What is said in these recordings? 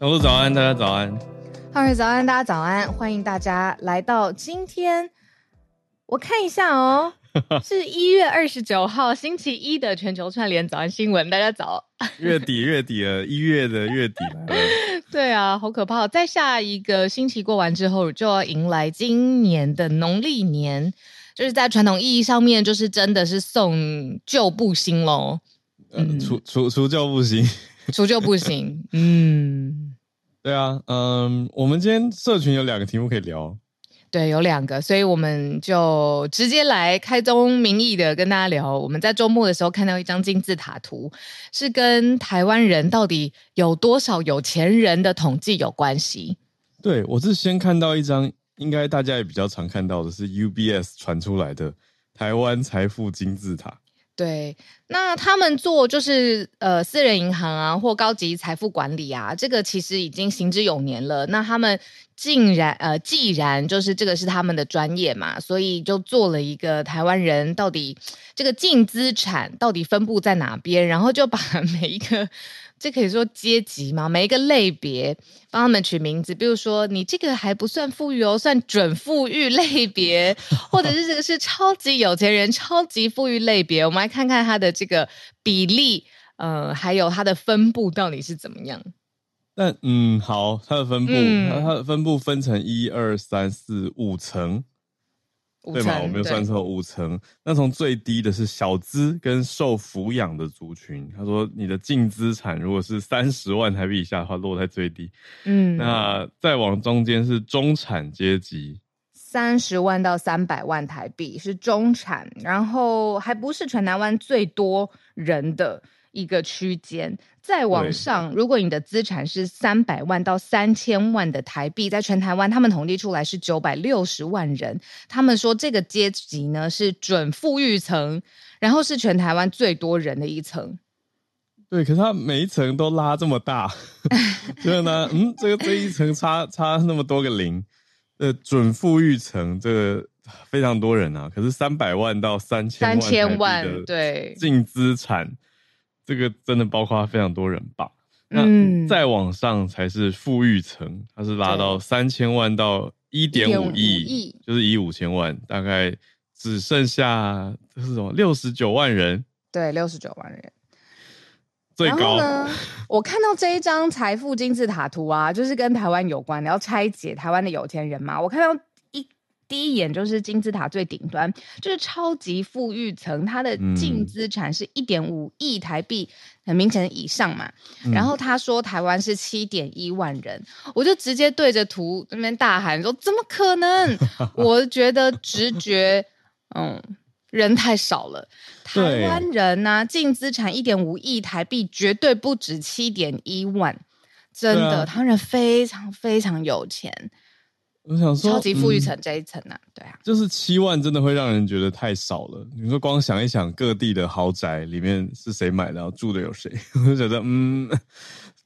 小鹿早安，大家早安。哈喽早安，大家早安，欢迎大家来到今天。我看一下哦，是一月二十九号星期一的全球串联早安新闻。大家早。月底月底了，一月的月底了。对啊，好可怕！在下一个星期过完之后，就要迎来今年的农历年，就是在传统意义上面，就是真的是送旧布新喽。嗯，除除除旧布新。除旧布新，嗯，对啊，嗯，我们今天社群有两个题目可以聊，对，有两个，所以我们就直接来开宗明义的跟大家聊。我们在周末的时候看到一张金字塔图，是跟台湾人到底有多少有钱人的统计有关系。对，我是先看到一张，应该大家也比较常看到的是 UBS 传出来的台湾财富金字塔。对，那他们做就是呃私人银行啊，或高级财富管理啊，这个其实已经行之有年了。那他们竟然呃，既然就是这个是他们的专业嘛，所以就做了一个台湾人到底这个净资产到底分布在哪边，然后就把 每一个。这可以说阶级吗？每一个类别帮他们取名字，比如说你这个还不算富裕哦，算准富裕类别，或者是这个是超级有钱人、超级富裕类别。我们来看看它的这个比例，呃，还有它的分布到底是怎么样。但嗯，好，它的分布，嗯、它的分布分成一二三四五层。对嘛？我没有算错，五层。那从最低的是小资跟受抚养的族群。他说，你的净资产如果是三十万台币以下的话，落在最低。嗯，那再往中间是中产阶级，三十万到三百万台币是中产，然后还不是全台湾最多人的。一个区间，再往上，如果你的资产是三百万到三千万的台币，在全台湾，他们统计出来是九百六十万人。他们说这个阶级呢是准富裕层，然后是全台湾最多人的一层。对，可是他每一层都拉这么大，所以呢，嗯，这个这一层差差那么多个零，呃，准富裕层这个非常多人啊。可是三百万到三千万，三千万对净资产。这个真的包括非常多人吧？那再往上才是富裕层，它是拉到三千万到一点五亿，就是一五千万，大概只剩下这是什么六十九万人？对，六十九万人。最高呢？我看到这一张财富金字塔图啊，就是跟台湾有关，你要拆解台湾的有钱人嘛？我看到。第一眼就是金字塔最顶端，就是超级富裕层，它的净资产是一点五亿台币，很明显以上嘛。嗯、然后他说台湾是七点一万人，我就直接对着图那边大喊说：“怎么可能？” 我觉得直觉，嗯，人太少了。台湾人呢、啊，净资产一点五亿台币，绝对不止七点一万，真的，啊、台湾人非常非常有钱。我想说，超级富裕层这一层呢、啊嗯，对啊，就是七万，真的会让人觉得太少了。你说光想一想，各地的豪宅里面是谁买的，然后住的有谁，我就觉得，嗯，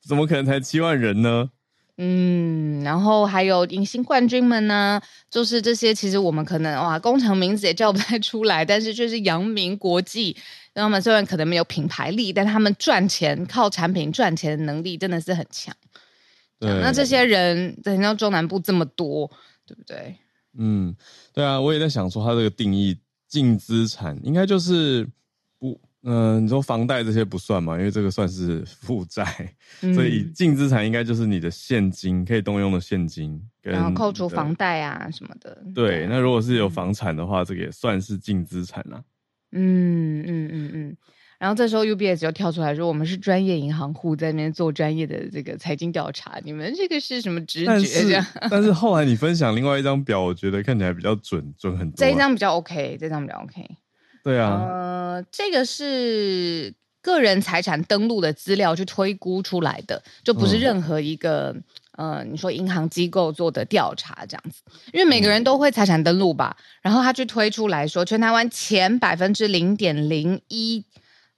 怎么可能才七万人呢？嗯，然后还有隐形冠军们呢，就是这些，其实我们可能哇，工厂名字也叫不太出来，但是就是扬名国际。那么虽然可能没有品牌力，但他们赚钱靠产品赚钱的能力真的是很强。那这些人在到中南部这么多，对不对？嗯，对啊，我也在想说，他这个定义净资产应该就是不嗯、呃，你说房贷这些不算嘛？因为这个算是负债，嗯、所以净资产应该就是你的现金可以动用的现金，然后扣除房贷啊什么的。对，对那如果是有房产的话，嗯、这个也算是净资产啦。嗯嗯嗯嗯。然后这时候 UBS 就跳出来说：“我们是专业银行户，在那边做专业的这个财经调查，你们这个是什么直觉？”这样。但是后来你分享另外一张表，我觉得看起来比较准，准很多、啊。这一张比较 OK，这张比较 OK。对啊，呃，这个是个人财产登录的资料去推估出来的，就不是任何一个、嗯、呃，你说银行机构做的调查这样子，因为每个人都会财产登录吧，嗯、然后他去推出来说，全台湾前百分之零点零一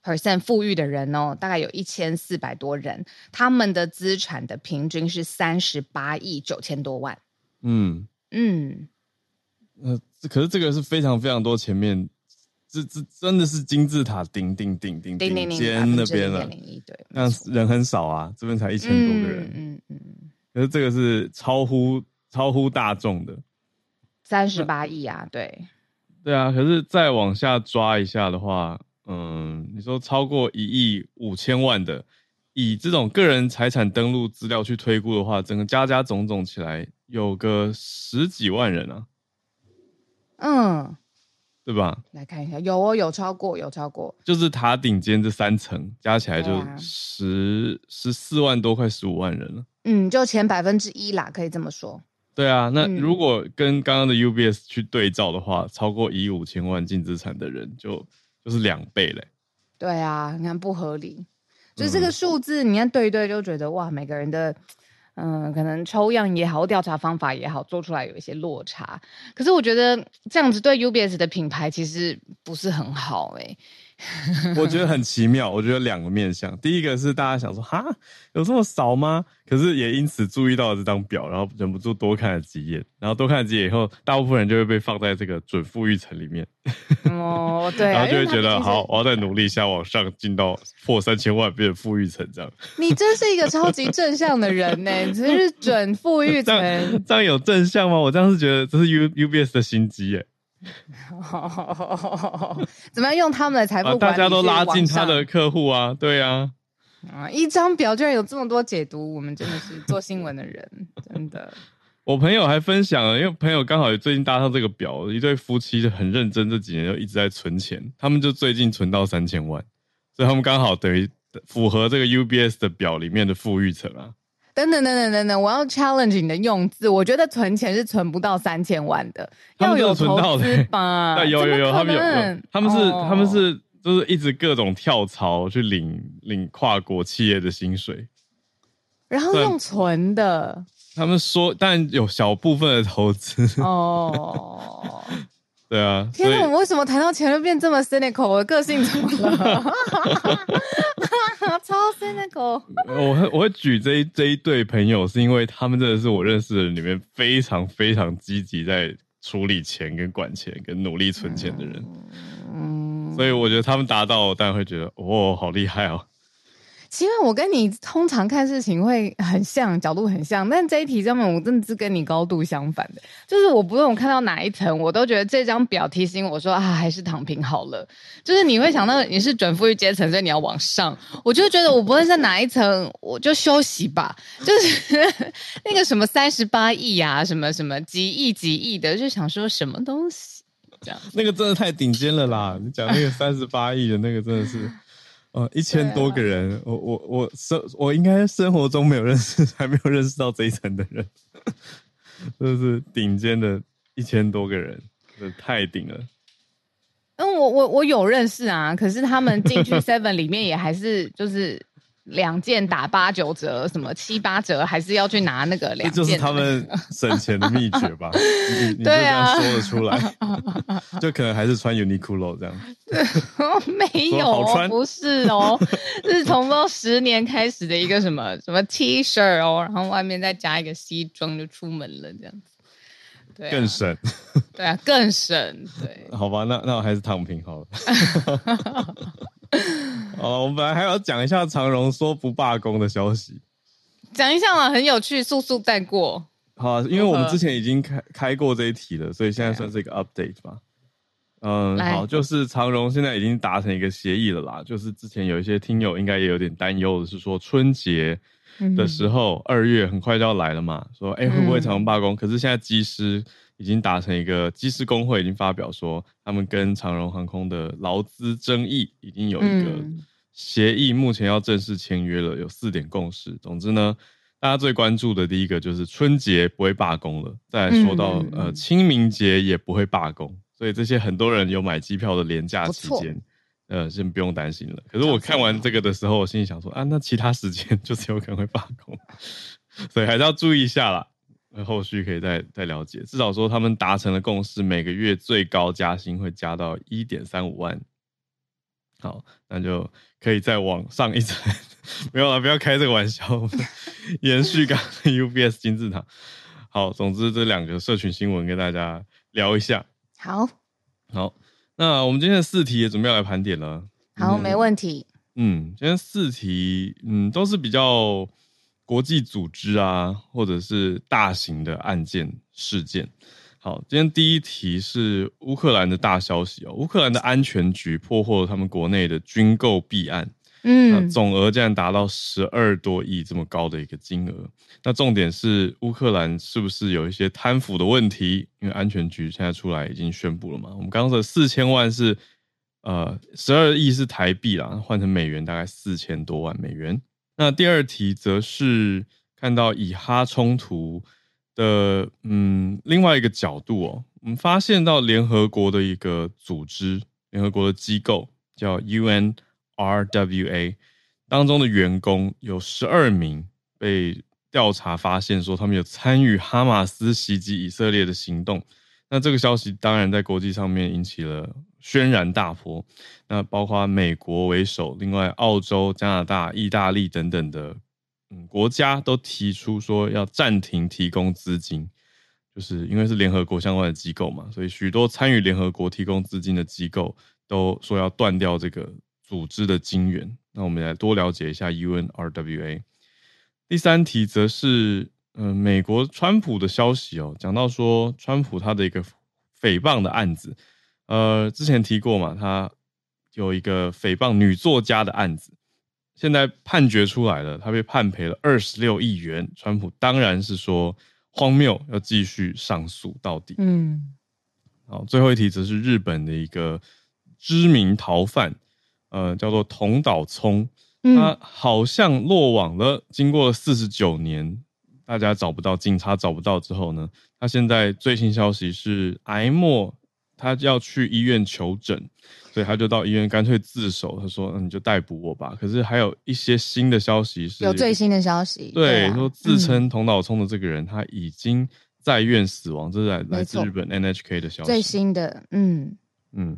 percent 富裕的人哦，大概有一千四百多人，他们的资产的平均是三十八亿九千多万。嗯嗯，呃，可是这个是非常非常多前面。这这真的是金字塔顶顶顶顶顶尖那边了，对，那人很少啊，这边才一千多个人，嗯嗯，可是这个是超乎超乎大众的，三十八亿啊，对，对啊，可是再往下抓一下的话，嗯，你说超过一亿五千万的，以这种个人财产登录资料去推估的话，整个加加总总起来有个十几万人啊，嗯。对吧？来看一下，有哦，有超过，有超过，就是塔顶尖这三层加起来就十十四万多，快十五万人了。嗯，就前百分之一啦，可以这么说。对啊，那如果跟刚刚的 UBS 去对照的话，嗯、超过一亿五千万净资产的人就就是两倍嘞。对啊，你看不合理，就是这个数字，你看对一对就觉得哇，每个人的。嗯，可能抽样也好，调查方法也好，做出来有一些落差。可是我觉得这样子对 UBS 的品牌其实不是很好诶、欸。我觉得很奇妙，我觉得两个面向，第一个是大家想说，哈，有这么少吗？可是也因此注意到了这张表，然后忍不住多看了几眼，然后多看了几眼以后，大部分人就会被放在这个准富裕层里面。哦，对、啊，然后就会觉得，好，我要再努力一下，往上进到破三千万，变富裕层这样。你真是一个超级正向的人呢，只是准富裕层，这样有正向吗？我这样是觉得这是 U UBS 的心机耶。怎么样用他们的财富管理、啊、大家都拉近他的客户啊，对啊，啊，一张表居然有这么多解读，我们真的是做新闻的人，真的。我朋友还分享了，因为朋友刚好也最近搭上这个表，一对夫妻就很认真，这几年就一直在存钱，他们就最近存到三千万，所以他们刚好等于符合这个 UBS 的表里面的富裕层啊。等等等等等等，我要 challenge 你的用字。我觉得存钱是存不到三千万的，要有投资吧？对，有有有，他们有，他们是他们是就是一直各种跳槽去领领跨国企业的薪水，然后用存的。他们说，但有小部分的投资哦。对啊，天哪，我们为什么谈到钱就变这么 cynical？我的个性怎么了？超 cynical。我会我会举这一这一对朋友，是因为他们真的是我认识的人里面非常非常积极在处理钱跟管钱跟努力存钱的人。嗯，所以我觉得他们达到，当然会觉得哦，好厉害哦。因为我跟你通常看事情会很像，角度很像，但这一题上面我真的是跟你高度相反的。就是我不论我看到哪一层，我都觉得这张表提醒我说啊，还是躺平好了。就是你会想到你是准富裕阶层，所以你要往上。我就觉得我不论在哪一层，我就休息吧。就是 那个什么三十八亿啊，什么什么几亿几亿的，就想说什么东西这样。那个真的太顶尖了啦！你讲那个三十八亿的那个真的是。哦，一千多个人，啊、我我我生我应该生活中没有认识，还没有认识到这一层的人，就是顶尖的一千多个人，这太顶了。嗯，我我我有认识啊，可是他们进去 Seven 里面也还是就是。两件打八九折，什么七八折，还是要去拿那个两件？就是他们省钱的秘诀吧？你你就这样说得出来，就可能还是穿 Uniqlo 这样。没有，不是哦，是从到十年开始的一个什么什么 T 恤哦，然后外面再加一个西装就出门了这样子。对、啊，更省。对啊，更省。对，好吧，那那我还是躺平好了。哦，我们本来还要讲一下长荣说不罢工的消息，讲一下嘛，很有趣，速速带过。好，因为我们之前已经开开过这一题了，所以现在算是一个 update 吧。嗯，好，就是长荣现在已经达成一个协议了啦。就是之前有一些听友应该也有点担忧的是说春节的时候二、嗯、月很快就要来了嘛，说哎、欸、会不会长荣罢工？嗯、可是现在机师已经达成一个机师工会已经发表说，他们跟长荣航空的劳资争议已经有一个协议，目前要正式签约了，有四点共识。总之呢。大家最关注的第一个就是春节不会罢工了，再来说到、嗯、呃清明节也不会罢工，所以这些很多人有买机票的廉价期间，呃先不用担心了。可是我看完这个的时候，我心里想说啊，那其他时间 就是有可能会罢工，所以还是要注意一下啦。后续可以再再了解，至少说他们达成了共识，每个月最高加薪会加到一点三五万。好，那就可以再往上一层。没有了，不要开这个玩笑。延续刚刚 UBS 金字塔。好，总之这两个社群新闻跟大家聊一下。好，好，那我们今天的四题也准备要来盘点了。好，没问题。嗯，今天四题，嗯，都是比较国际组织啊，或者是大型的案件事件。好，今天第一题是乌克兰的大消息哦。乌克兰的安全局破获了他们国内的军购弊案，嗯，那总额竟然达到十二多亿这么高的一个金额。那重点是乌克兰是不是有一些贪腐的问题？因为安全局现在出来已经宣布了嘛。我们刚刚说四千万是呃十二亿是台币啦，换成美元大概四千多万美元。那第二题则是看到以哈冲突。的嗯，另外一个角度哦，我们发现到联合国的一个组织，联合国的机构叫 UNRWA 当中的员工有十二名被调查发现说他们有参与哈马斯袭击以色列的行动。那这个消息当然在国际上面引起了轩然大波。那包括美国为首，另外澳洲、加拿大、意大利等等的。嗯，国家都提出说要暂停提供资金，就是因为是联合国相关的机构嘛，所以许多参与联合国提供资金的机构都说要断掉这个组织的金源。那我们来多了解一下 UNRWA。第三题则是，嗯、呃，美国川普的消息哦，讲到说川普他的一个诽谤的案子，呃，之前提过嘛，他有一个诽谤女作家的案子。现在判决出来了，他被判赔了二十六亿元。川普当然是说荒谬，要继续上诉到底。嗯，好，最后一题则是日本的一个知名逃犯，呃，叫做桐岛聪，他好像落网了。经过了四十九年，大家找不到，警察找不到之后呢，他现在最新消息是癌末，他要去医院求诊。所以他就到医院干脆自首，他说：“那你就逮捕我吧。”可是还有一些新的消息是，有最新的消息，对，说自称桐岛聪的这个人他已经在院死亡，嗯、这是来来自日本 NHK 的消息，最新的。嗯嗯，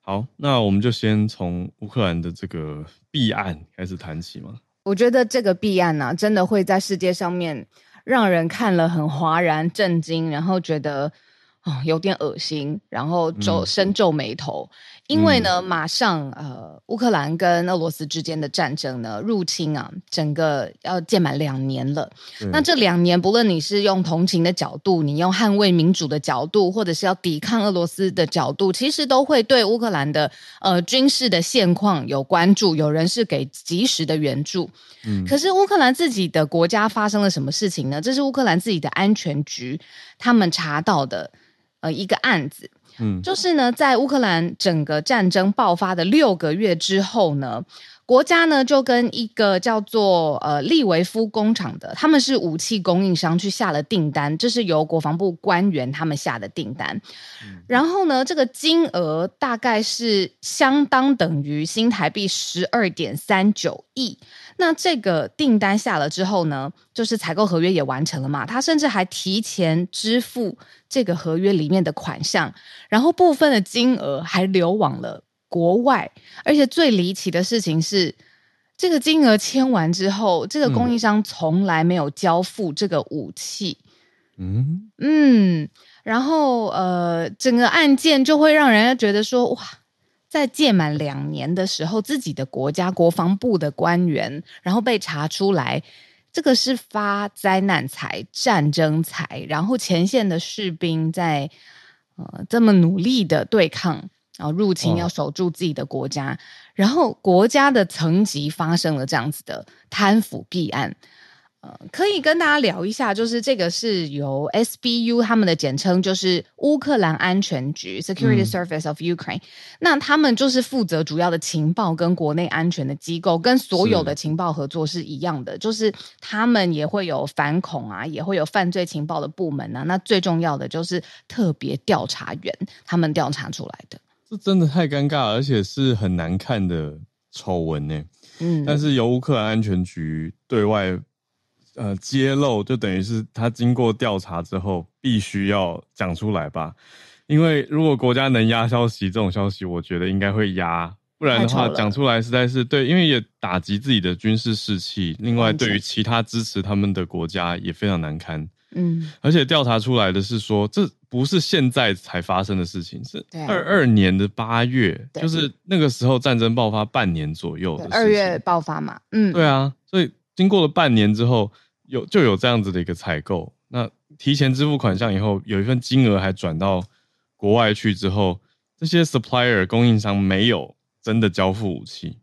好，那我们就先从乌克兰的这个弊案开始谈起嘛。我觉得这个弊案呢、啊，真的会在世界上面让人看了很哗然震惊，然后觉得哦有点恶心，然后皱深皱眉头。嗯因为呢，马上呃，乌克兰跟俄罗斯之间的战争呢，入侵啊，整个要届满两年了。嗯、那这两年，不论你是用同情的角度，你用捍卫民主的角度，或者是要抵抗俄罗斯的角度，其实都会对乌克兰的呃军事的现况有关注。有人是给及时的援助，嗯，可是乌克兰自己的国家发生了什么事情呢？这是乌克兰自己的安全局他们查到的呃一个案子。嗯，就是呢，在乌克兰整个战争爆发的六个月之后呢，国家呢就跟一个叫做呃利维夫工厂的，他们是武器供应商，去下了订单，这是由国防部官员他们下的订单。嗯，然后呢，这个金额大概是相当等于新台币十二点三九亿。那这个订单下了之后呢，就是采购合约也完成了嘛，他甚至还提前支付这个合约里面的款项，然后部分的金额还流往了国外，而且最离奇的事情是，这个金额签完之后，这个供应商从来没有交付这个武器，嗯。嗯，然后呃，整个案件就会让人家觉得说哇。在届满两年的时候，自己的国家国防部的官员，然后被查出来，这个是发灾难财、战争财，然后前线的士兵在呃这么努力的对抗，然后入侵要守住自己的国家，然后国家的层级发生了这样子的贪腐弊案。可以跟大家聊一下，就是这个是由 SBU 他们的简称，就是乌克兰安全局 （Security Service of Ukraine）。嗯。那他们就是负责主要的情报跟国内安全的机构，跟所有的情报合作是一样的。是。就是他们也会有反恐啊，也会有犯罪情报的部门啊。那最重要的就是特别调查员，他们调查出来的。这真的太尴尬，而且是很难看的丑闻呢。嗯，但是由乌克兰安全局对外。呃，揭露就等于是他经过调查之后必须要讲出来吧？因为如果国家能压消息，这种消息我觉得应该会压，不然的话讲出来实在是对，因为也打击自己的军事士气。另外，对于其他支持他们的国家也非常难堪。嗯，而且调查出来的是说，这不是现在才发生的事情，是二二年的八月，就是那个时候战争爆发半年左右的。二月爆发嘛？嗯，对啊，所以经过了半年之后。有就有这样子的一个采购，那提前支付款项以后，有一份金额还转到国外去之后，这些 supplier 供应商没有真的交付武器，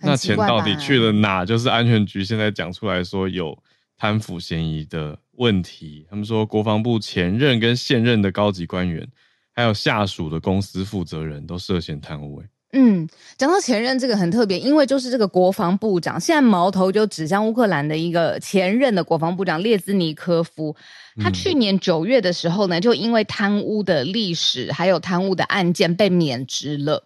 那钱到底去了哪？就是安全局现在讲出来说有贪腐嫌疑的问题，他们说国防部前任跟现任的高级官员，还有下属的公司负责人都涉嫌贪污。嗯，讲到前任这个很特别，因为就是这个国防部长，现在矛头就指向乌克兰的一个前任的国防部长列兹尼科夫。他去年九月的时候呢，就因为贪污的历史还有贪污的案件被免职了。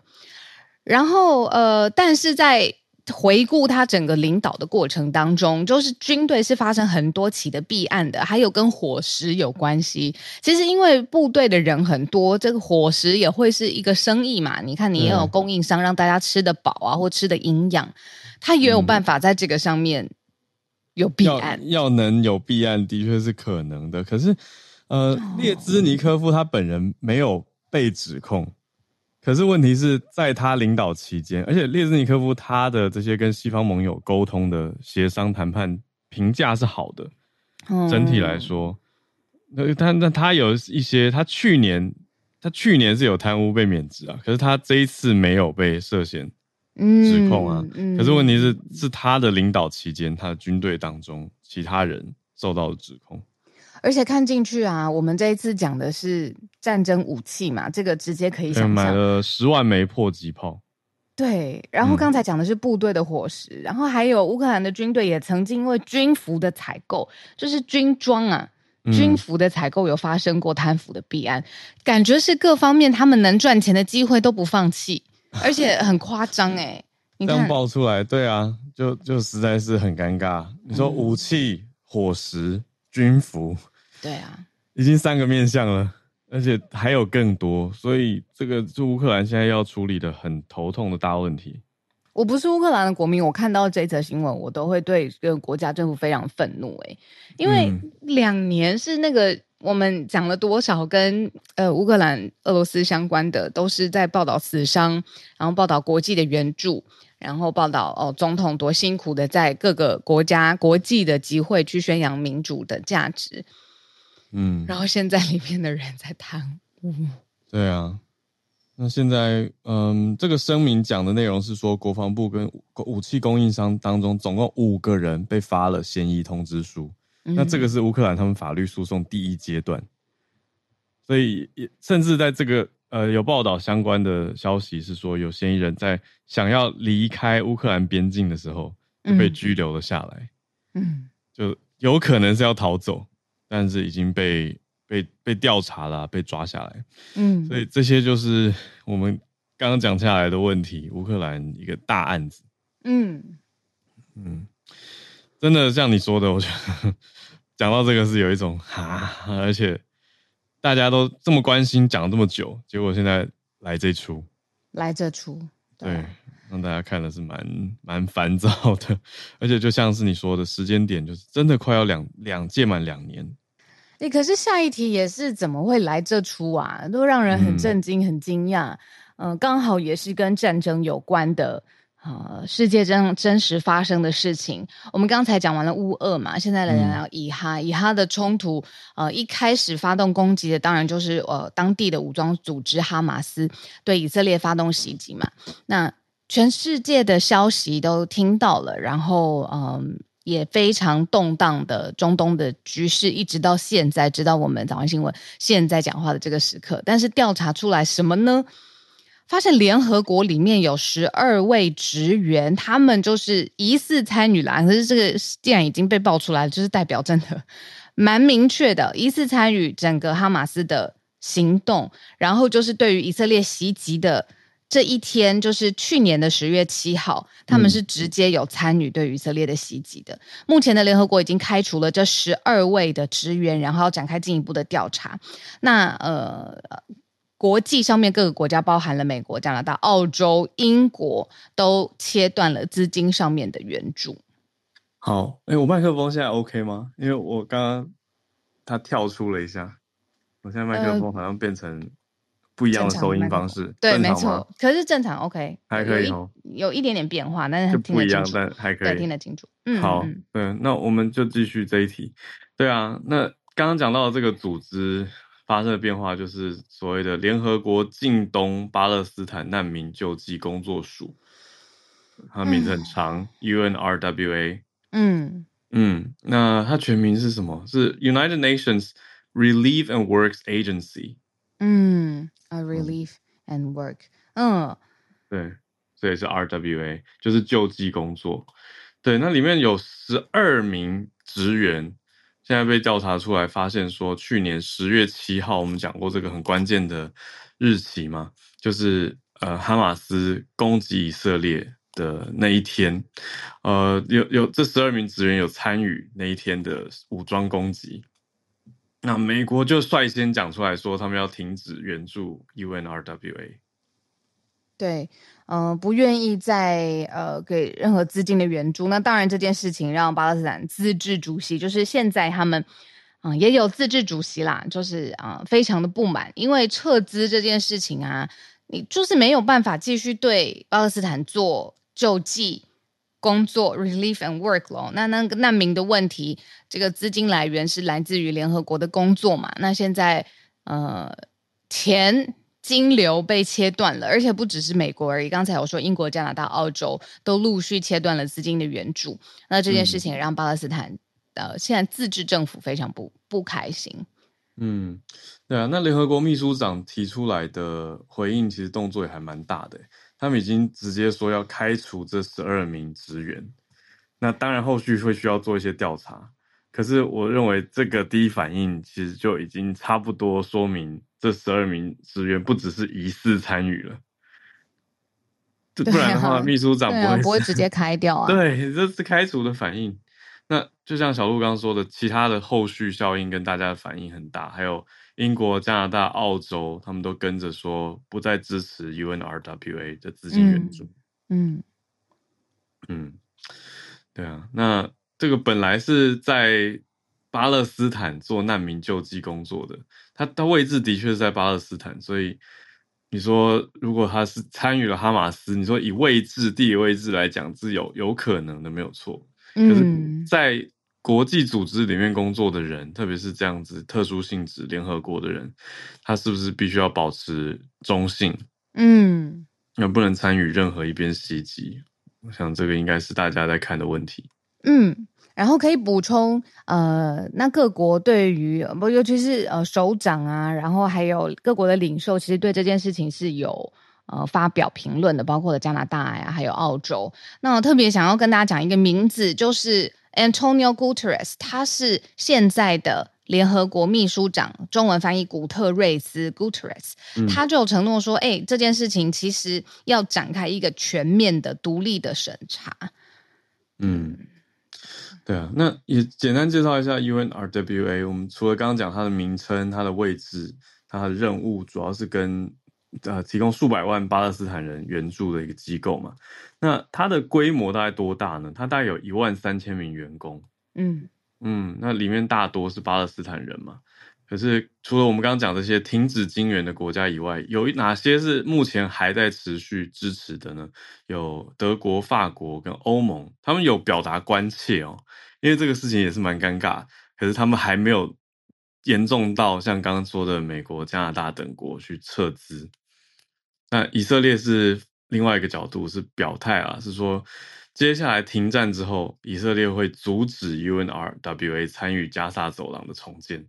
然后呃，但是在回顾他整个领导的过程当中，就是军队是发生很多起的弊案的，还有跟伙食有关系。其实因为部队的人很多，这个伙食也会是一个生意嘛。你看，你也有供应商让大家吃得饱啊，或吃的营养，他也有办法在这个上面有弊案。要，要能有弊案，的确是可能的。可是，呃，列兹尼科夫他本人没有被指控。可是问题是在他领导期间，而且列兹尼科夫他的这些跟西方盟友沟通的协商谈判评价是好的，整体来说，那他那他有一些，他去年他去年是有贪污被免职啊，可是他这一次没有被涉嫌指控啊。可是问题是是他的领导期间，他的军队当中其他人受到了指控。而且看进去啊，我们这一次讲的是战争武器嘛，这个直接可以想象买了十万枚迫击炮。对，然后刚才讲的是部队的伙食，嗯、然后还有乌克兰的军队也曾经因为军服的采购，就是军装啊，嗯、军服的采购有发生过贪腐的弊案，感觉是各方面他们能赚钱的机会都不放弃，而且很夸张哎、欸，你看这样爆出来，对啊，就就实在是很尴尬。你说武器、嗯、伙食。军服，对啊，已经三个面向了，而且还有更多，所以这个是乌克兰现在要处理的很头痛的大问题。我不是乌克兰的国民，我看到这则新闻，我都会对这个国家政府非常愤怒。哎，因为两年是那个我们讲了多少跟呃乌克兰、俄罗斯相关的，都是在报道死伤，然后报道国际的援助。然后报道哦，总统多辛苦的在各个国家、国际的集会去宣扬民主的价值，嗯，然后现在里面的人在贪污，对啊，那现在嗯，这个声明讲的内容是说，国防部跟武器供应商当中总共五个人被发了嫌疑通知书，嗯、那这个是乌克兰他们法律诉讼第一阶段，所以也甚至在这个。呃，有报道相关的消息是说，有嫌疑人在想要离开乌克兰边境的时候就被拘留了下来，嗯，就有可能是要逃走，但是已经被被被调查了，被抓下来，嗯，所以这些就是我们刚刚讲下来的问题，乌克兰一个大案子，嗯。嗯，真的像你说的，我觉得 讲到这个是有一种哈，而且。大家都这么关心，讲了这么久，结果现在来这出，来这出，对，对，让大家看的是蛮蛮烦躁的，而且就像是你说的时间点，就是真的快要两两届满两年。你、欸、可是下一题也是怎么会来这出啊？都让人很震惊、嗯、很惊讶。嗯、呃，刚好也是跟战争有关的，呃，世界真真实发生的事情，我们刚才讲完了乌俄嘛，现在来聊聊以哈。嗯、以哈的冲突，呃，一开始发动攻击的当然就是呃当地的武装组织哈马斯对以色列发动袭击嘛。那全世界的消息都听到了，然后嗯、呃，也非常动荡的中东的局势，一直到现在，直到我们早安新闻现在讲话的这个时刻。但是调查出来什么呢？发现联合国里面有十二位职员，他们就是疑似参与了。可是这个既然已经被爆出来了，就是代表真的 蛮明确的，疑似参与整个哈马斯的行动。然后就是对于以色列袭击的这一天，就是去年的十月七号，他们是直接有参与对于以色列的袭击的。目前的联合国已经开除了这十二位的职员，然后要展开进一步的调查。那呃。国际上面各个国家，包含了美国、加拿大、澳洲、英国，都切断了资金上面的援助。好，哎，我麦克风现在 OK 吗？因为我刚刚它跳出了一下，我现在麦克风好像变成不一样的收音方式。对，没错，可是正常 OK，还可以哦，有一点点变化，但是不一样，但还可以听得清楚。嗯，好，对，那我们就继续这一题。对啊，那刚刚讲到的这个组织。发生的变化就是所谓的联合国近东巴勒斯坦难民救济工作署，它名字很长，嗯，UNRWA。嗯嗯，那它全名是什么？是 United Nations Relief and Works Agency。嗯，A Relief and Work。嗯，对，所以是 RWA，就是救济工作。对，那里面有十二名职员。现在被调查出来，发现说去年十月七号，我们讲过这个很关键的日期嘛，就是呃哈马斯攻击以色列的那一天，呃有有这十二名职员有参与那一天的武装攻击，那美国就率先讲出来说，他们要停止援助 UNRWA。对。嗯、不愿意再呃给任何资金的援助。那当然，这件事情让巴勒斯坦自治主席，就是现在他们，嗯、也有自治主席啦，就是啊、非常的不满，因为撤资这件事情啊，你就是没有办法继续对巴勒斯坦做救济工作 （relief and work） 咯。那那个难民的问题，这个资金来源是来自于联合国的工作嘛？那现在呃钱。金流被切断了，而且不只是美国而已。刚才我说英国、加拿大、澳洲都陆续切断了资金的援助。那这件事情让巴勒斯坦、嗯、呃现在自治政府非常不不开心。嗯，对啊。那联合国秘书长提出来的回应，其实动作也还蛮大的。他们已经直接说要开除这十二名职员。那当然后续会需要做一些调查。可是我认为这个第一反应其实就已经差不多说明。这十二名职员不只是疑似参与了，这不然的话，秘书长不会、啊、不会直接开掉啊。对，这是开除的反应。那就像小鹿刚刚说的，其他的后续效应跟大家的反应很大，还有英国、加拿大、澳洲，他们都跟着说不再支持 UNRWA 的资金援助。嗯嗯，嗯，对啊，那这个本来是在。巴勒斯坦做难民救济工作的，他他位置的确是在巴勒斯坦，所以你说如果他是参与了哈马斯，你说以位置地理位置来讲是有有可能的，没有错。可是，在国际组织里面工作的人，特别是这样子特殊性质联合国的人，他是不是必须要保持中性？嗯，那不能参与任何一边袭击。我想这个应该是大家在看的问题。嗯。然后可以补充，呃，那各国对于不，尤其是呃首长啊，然后还有各国的领袖，其实对这件事情是有呃发表评论的，包括了加拿大呀，还有澳洲。那我特别想要跟大家讲一个名字，就是 Antonio Guterres，他是现在的联合国秘书长，中文翻译古特瑞斯 Guterres，嗯，他就承诺说，哎，这件事情其实要展开一个全面的、独立的审查。嗯。对啊，那也简单介绍一下 UNRWA。我们除了刚刚讲它的名称、它的位置、它的任务，主要是跟呃提供数百万巴勒斯坦人援助的一个机构嘛。那它的规模大概多大呢？它大概有一万三千名员工。嗯嗯，那里面大多是巴勒斯坦人嘛。可是除了我们刚刚讲这些停止金援的国家以外，有哪些是目前还在持续支持的呢？有德国、法国跟欧盟，他们有表达关切哦，因为这个事情也是蛮尴尬。可是他们还没有严重到像刚刚说的美国、加拿大等国去撤资。那以色列是另外一个角度，是表态啊，是说接下来停战之后，以色列会阻止 UNRWA 参与加沙走廊的重建。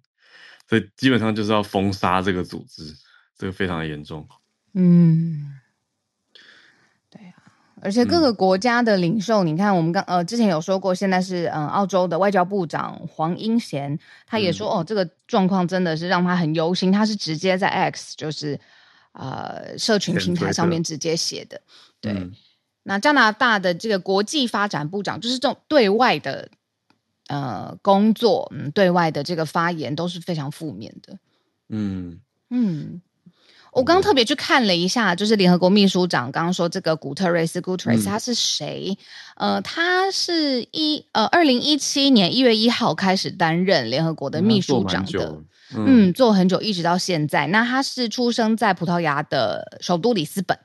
所以基本上就是要封杀这个组织，这个非常的严重。嗯，对啊，而且各个国家的领袖，嗯、你看我们刚呃之前有说过，现在是嗯、呃、澳洲的外交部长黄英贤，他也说、嗯、哦，这个状况真的是让他很忧心。他是直接在 X 就是呃社群平台上面直接写的。对，嗯、那加拿大的这个国际发展部长就是这种对外的。呃，工作嗯，对外的这个发言都是非常负面的。嗯嗯，我刚特别去看了一下，就是联合国秘书长刚刚说这个古特瑞斯 Guterres 他是谁？嗯、呃，他是一呃，二零一七年一月一号开始担任联合国的秘书长的，嗯，嗯，做很久，一直到现在。那他是出生在葡萄牙的首都里斯本，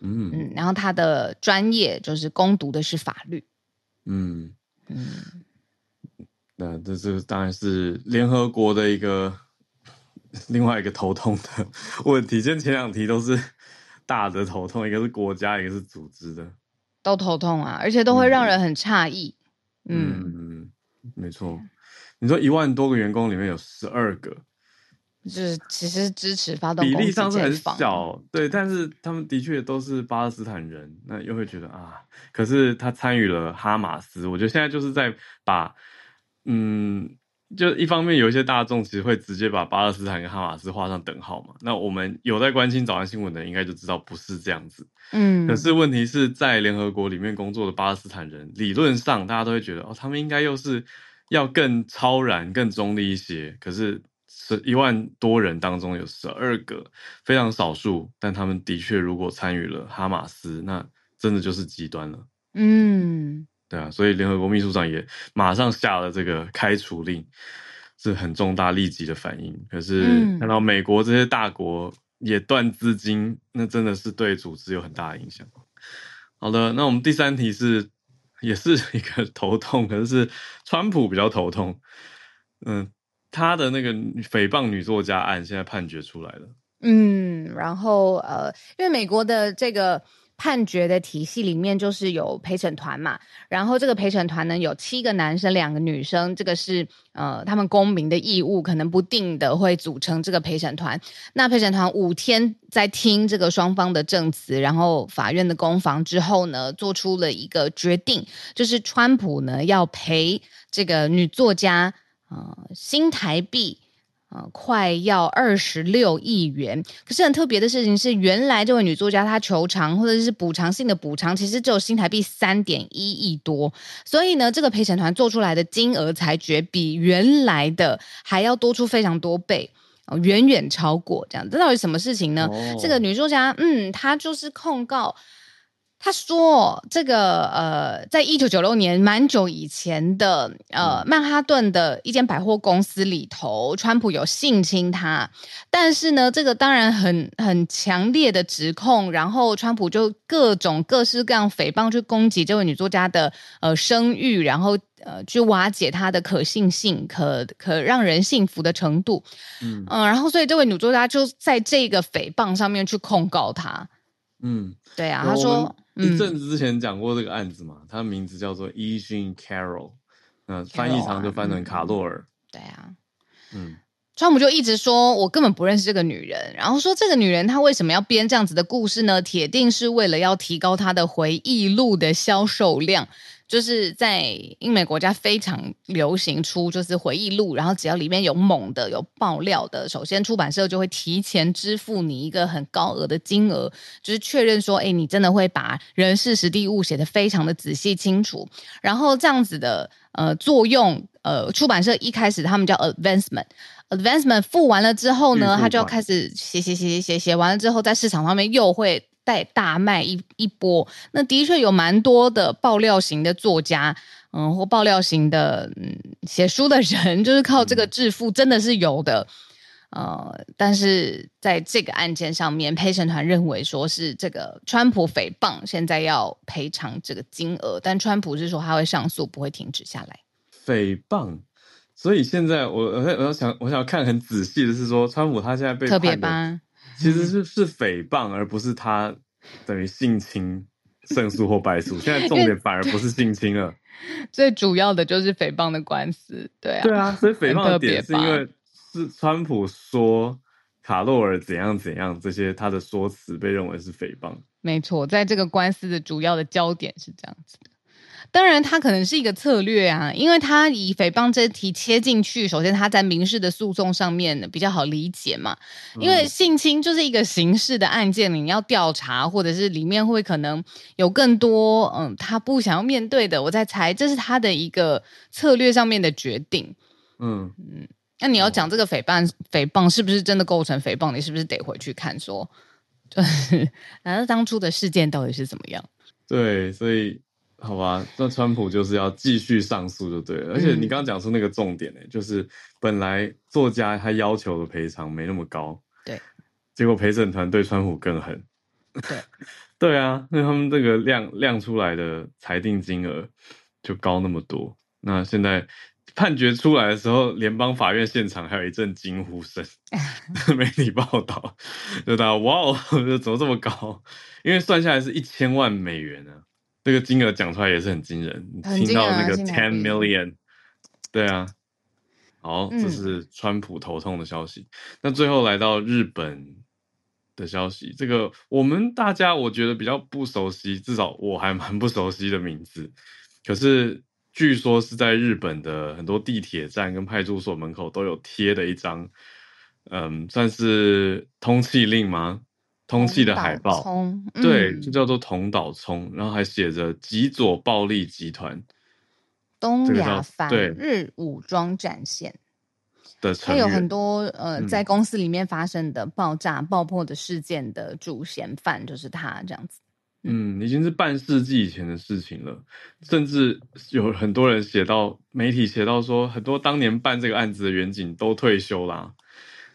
嗯嗯，然后他的专业就是攻读的是法律，嗯嗯。那这这当然是联合国的一个另外一个头痛的 问题。现在前两题都是大的头痛，一个是国家，一个是组织的，都头痛啊，而且都会让人很诧异。嗯嗯，嗯，没错。你说一万多个员工里面有十二个，就是其实支持发动比例上是很小，对，但是他们的确都是巴勒斯坦人，那又会觉得啊，可是他参与了哈马斯，我觉得现在就是在把。嗯，就一方面有一些大众其实会直接把巴勒斯坦跟哈马斯画上等号嘛。那我们有在关心早安新闻的人应该就知道不是这样子。嗯，可是问题是在联合国里面工作的巴勒斯坦人，理论上大家都会觉得哦，他们应该又是要更超然、更中立一些。可是十一万多人当中有十二个非常少数，但他们的确如果参与了哈马斯，那真的就是极端了。嗯。对啊，所以联合国秘书长也马上下了这个开除令，是很重大立即的反应。可是看到美国这些大国也断资金，那真的是对组织有很大的影响。好的，那我们第三题是，也是一个 头痛，可是是川普比较头痛。嗯，他的那个诽谤女作家案现在判决出来了。嗯，然后呃，因为美国的这个。判决的体系里面就是有陪审团嘛，然后这个陪审团呢有七个男生两个女生，这个是呃他们公民的义务，可能不定的会组成这个陪审团。那陪审团五天在听这个双方的证词，然后法院的攻防之后呢，做出了一个决定，就是川普呢要赔这个女作家呃新台币。呃，快要二十六亿元。可是很特别的事情是，原来这位女作家她求偿或者是补偿性的补偿，其实只有新台币三点一亿多。所以呢，这个陪审团做出来的金额裁决比原来的还要多出非常多倍，呃，远远超过这样。这到底什么事情呢？哦，这个女作家，嗯，她就是控告。他说：“这个呃，在一九九六年蛮久以前的呃，曼哈顿的一间百货公司里头，川普有性侵他。但是呢，这个当然很很强烈的指控，然后川普就各种各式各样诽谤去攻击这位女作家的呃声誉，然后呃去瓦解她的可信性、可可让人信服的程度。嗯然后所以这位女作家就在这个诽谤上面去控告他。嗯，对啊，他说。”一阵子之前讲过这个案子嘛，他的名字叫做 E. Jean Carroll，那翻译成就翻成卡洛尔。嗯、对啊，嗯，川普就一直说，我根本不认识这个女人，然后说这个女人她为什么要编这样子的故事呢？铁定是为了要提高她的回忆录的销售量。就是在英美国家非常流行出就是回忆录，然后只要里面有猛的、有爆料的，首先出版社就会提前支付你一个很高额的金额，就是确认说，哎，你真的会把人事实地物写的非常的仔细清楚。然后这样子的呃作用，呃，出版社一开始他们叫 advancement，advancement 付完了之后呢，他就要开始写写写写写写完了之后，在市场上面又会。带大卖一一波，那的确有蛮多的爆料型的作家，嗯，或爆料型的嗯写书的人，就是靠这个致富，真的是有的。呃，但是在这个案件上面，陪审团认为说是这个川普诽谤，现在要赔偿这个金额，但川普是说他会上诉，不会停止下来。诽谤，所以现在我我我想我想要看很仔细的是说，川普他现在被特别吧，其实是是诽谤，而不是他等于性侵胜诉或败诉。现在 重点反而不是性侵了，最主要的就是诽谤的官司，对啊，对啊，所以诽谤的点是因为。是川普说卡洛尔怎样怎样，这些他的说辞被认为是诽谤。没错，在这个官司的主要的焦点是这样子的。当然，他可能是一个策略啊，因为他以诽谤这题切进去，首先他在民事的诉讼上面比较好理解嘛。因为性侵就是一个刑事的案件，你要调查，或者是里面会可能有更多嗯，他不想要面对的。我在猜，这是他的一个策略上面的决定。嗯嗯。那你要讲这个诽谤，诽谤是不是真的构成诽谤？你是不是得回去看说，就是，那当初的事件到底是怎么样？对，所以好吧，那川普就是要继续上诉就对了。而且你刚刚讲出那个重点呢，嗯，就是本来作家他要求的赔偿没那么高，对，结果陪审团对川普更狠，对，对啊，那他们这个量量出来的裁定金额就高那么多，那现在。判决出来的时候，联邦法院现场还有一阵惊呼声。媒体报道，就大家哇哦，怎么这么高？因为算下来是一千万美元呢、啊，这个金额讲出来也是很惊人。很惊人啊、听到那个 ten million，对啊。好，这是川普头痛的消息。嗯、那最后来到日本的消息，这个我们大家我觉得比较不熟悉，至少我还蛮不熟悉的名字，可是。据说是在日本的很多地铁站跟派出所门口都有贴的一张，嗯，算是通缉令吗？通气的海报，嗯、对，就叫做同岛聪，然后还写着极左暴力集团东亚反日武装战线的成员，他有很多呃，在公司里面发生的爆炸、爆破的事件的主嫌犯，就是他这样子。嗯，已经是半世纪以前的事情了，甚至有很多人写到媒体写到说，很多当年办这个案子的远景都退休啦，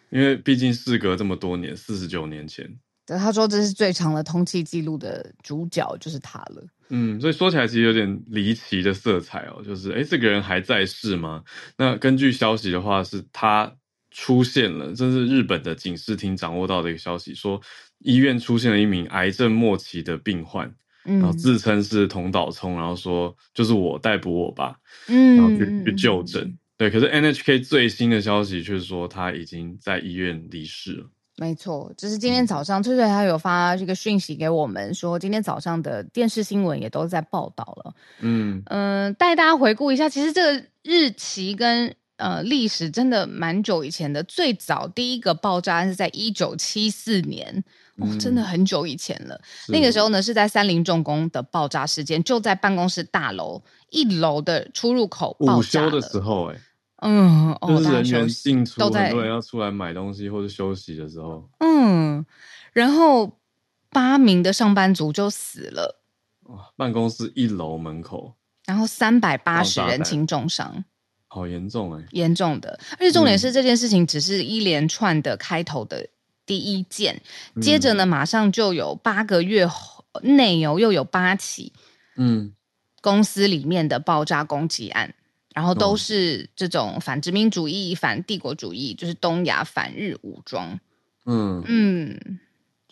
因为毕竟事隔这么多年，四十九年前。对，他说这是最长的通气记录的主角就是他了。嗯，所以说起来其实有点离奇的色彩哦，就是哎，这个人还在世吗？那根据消息的话，是他出现了，这是日本的警视厅掌握到的一个消息说。医院出现了一名癌症末期的病患，嗯、然后自称是同岛聪，然后说就是我逮捕我吧，嗯，然后去去就诊。对，可是 NHK 最新的消息却说他已经在医院离世了。没错，就是今天早上，翠翠她有发这个讯息给我们说，今天早上的电视新闻也都在报道了。嗯嗯、呃，带大家回顾一下，其实这个日期跟。呃，历史真的蛮久以前的，最早第一个爆炸案是在一九七四年，哦，真的很久以前了。嗯、那个时候呢，是在三菱重工的爆炸事件，就在办公室大楼一楼的出入口爆炸了。午休的时候、欸，哎，嗯，就是人员进出，很多人要出来买东西或者休息的时候，嗯，然后八名的上班族就死了。办公室一楼门口，然后三百八十人轻重伤。好严重哎、欸，严重的，而且重点是这件事情只是一连串的开头的第一件，嗯、接着呢，马上就有八个月内有又有八起，嗯，公司里面的爆炸攻击案，然后都是这种反殖民主义、反帝国主义，就是东亚反日武装，嗯嗯，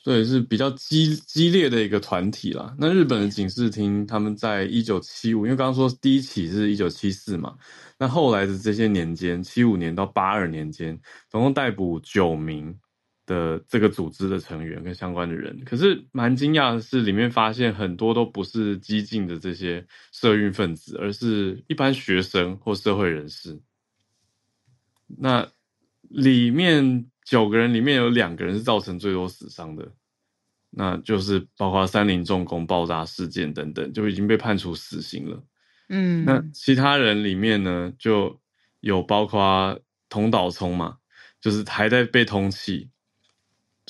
所以是比较激激烈的一个团体啦。那日本的警视厅他们在一九七五，因为刚刚说第一起是一九七四嘛。那后来的这些年间，七五年到八二年间，总共逮捕九名的这个组织的成员跟相关的人。可是蛮惊讶的是，里面发现很多都不是激进的这些社运分子，而是一般学生或社会人士。那里面九个人里面有两个人是造成最多死伤的，那就是包括三菱重工爆炸事件等等，就已经被判处死刑了。嗯，那其他人里面呢，就有包括同岛聪嘛，就是还在被通缉，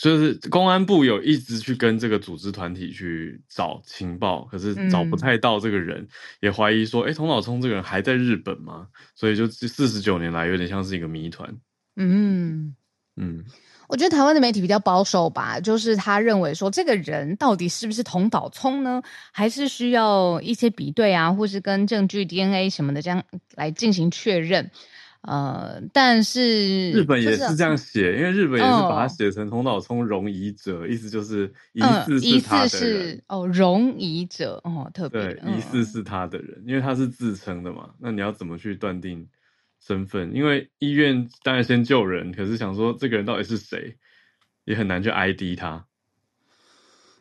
就是公安部有一直去跟这个组织团体去找情报，可是找不太到这个人，嗯、也怀疑说，哎，桐岛聪这个人还在日本吗？所以就四十九年来有点像是一个谜团。嗯嗯，我觉得台湾的媒体比较保守吧，就是他认为说这个人到底是不是童岛聪呢？还是需要一些比对啊，或是跟证据 DNA 什么的这样来进行确认。呃，但是日本也是这样写，因为日本也是把它写成头岛聪容疑者，意思就是疑似是他的人哦，容疑者哦，特别对，疑似是他的人，因为他是自称的嘛。那你要怎么去断定身份？因为医院当然先救人，可是想说这个人到底是谁，也很难去 ID 他。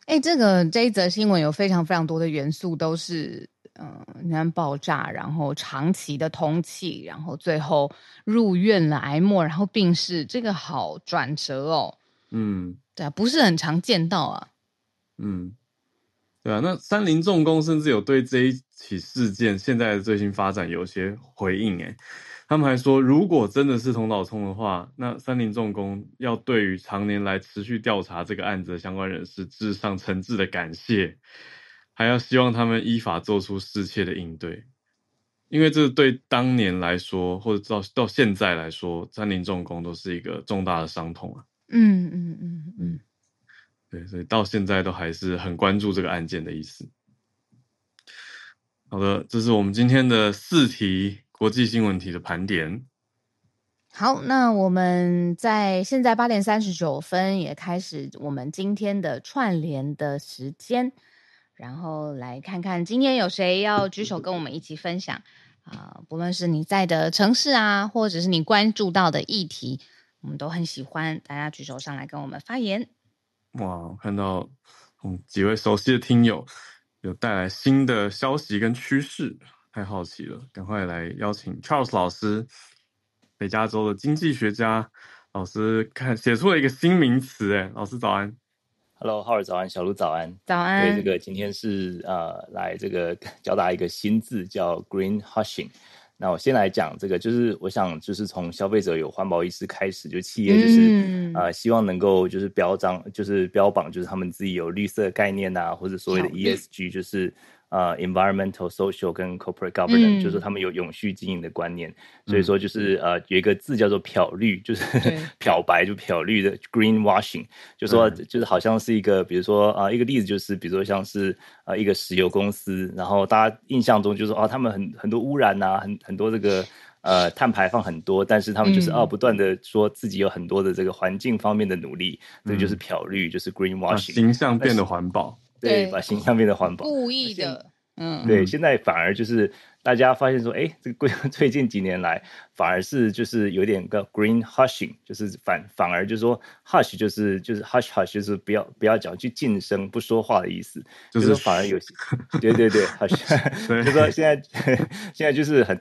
哎，这个这一则新闻有非常非常多的元素，都是。嗯，你看爆炸，然后长期的通气，然后最后入院了，癌末，然后病逝，这个好转折哦。嗯，对啊，不是很常见到啊。嗯，对啊，那三菱重工甚至有对这一起事件现在的最新发展有些回应诶，他们还说，如果真的是头岛聪的话，那三菱重工要对于常年来持续调查这个案子的相关人士致上诚挚的感谢。还要希望他们依法做出适切的应对，因为这对当年来说，或者到到现在来说，三菱重工都是一个重大的伤痛啊。嗯嗯嗯嗯，对，所以到现在都还是很关注这个案件的意思。好的，这是我们今天的四题国际新闻题的盘点。好，那我们在现在八点三十九分也开始我们今天的串联的时间。然后来看看今天有谁要举手跟我们一起分享啊、不论是你在的城市啊，或者是你关注到的议题，我们都很喜欢大家举手上来跟我们发言。哇，看到嗯几位熟悉的听友有带来新的消息跟趋势，太好奇了，赶快来邀请 Charles 老师，北加州的经济学家老师，看写出了一个新名词，哎，老师早安。Hello，浩尔早安，小卢早安，早安。对，这个今天是呃，来这个 教大家一个新字叫 Green Hushing。那我先来讲这个，就是我想就是从消费者有环保意识开始，就企业就是、嗯、呃希望能够就是标章，就是标榜就是他们自己有绿色概念啊，或者所谓的 ESG 就是。呃、uh，environmental、social 跟 corporate governance，、嗯、就是说他们有永续经营的观念，嗯、所以说就是呃有一个字叫做漂绿，就是 漂白就漂绿的 green washing，就说就是好像是一个，比如说啊、呃、一个例子就是，比如说像是呃一个石油公司，然后大家印象中就是说啊他们很很多污染呐、啊，很很多这个呃碳排放很多，但是他们就是啊不断的说自己有很多的这个环境方面的努力，这、嗯、就是漂绿，就是 green washing，形象变得环保。对，把形象变得环保，故意的，嗯，对，现在反而就是大家发现说，哎，这个 最近几年来，反而是就是有点个 green hushing，就是反反而就是说 hush 就是就是 hush hush 就是不要不要讲，去噤声不说话的意思，就是说反而有些，对对对，hush，就是说现在现在就是很。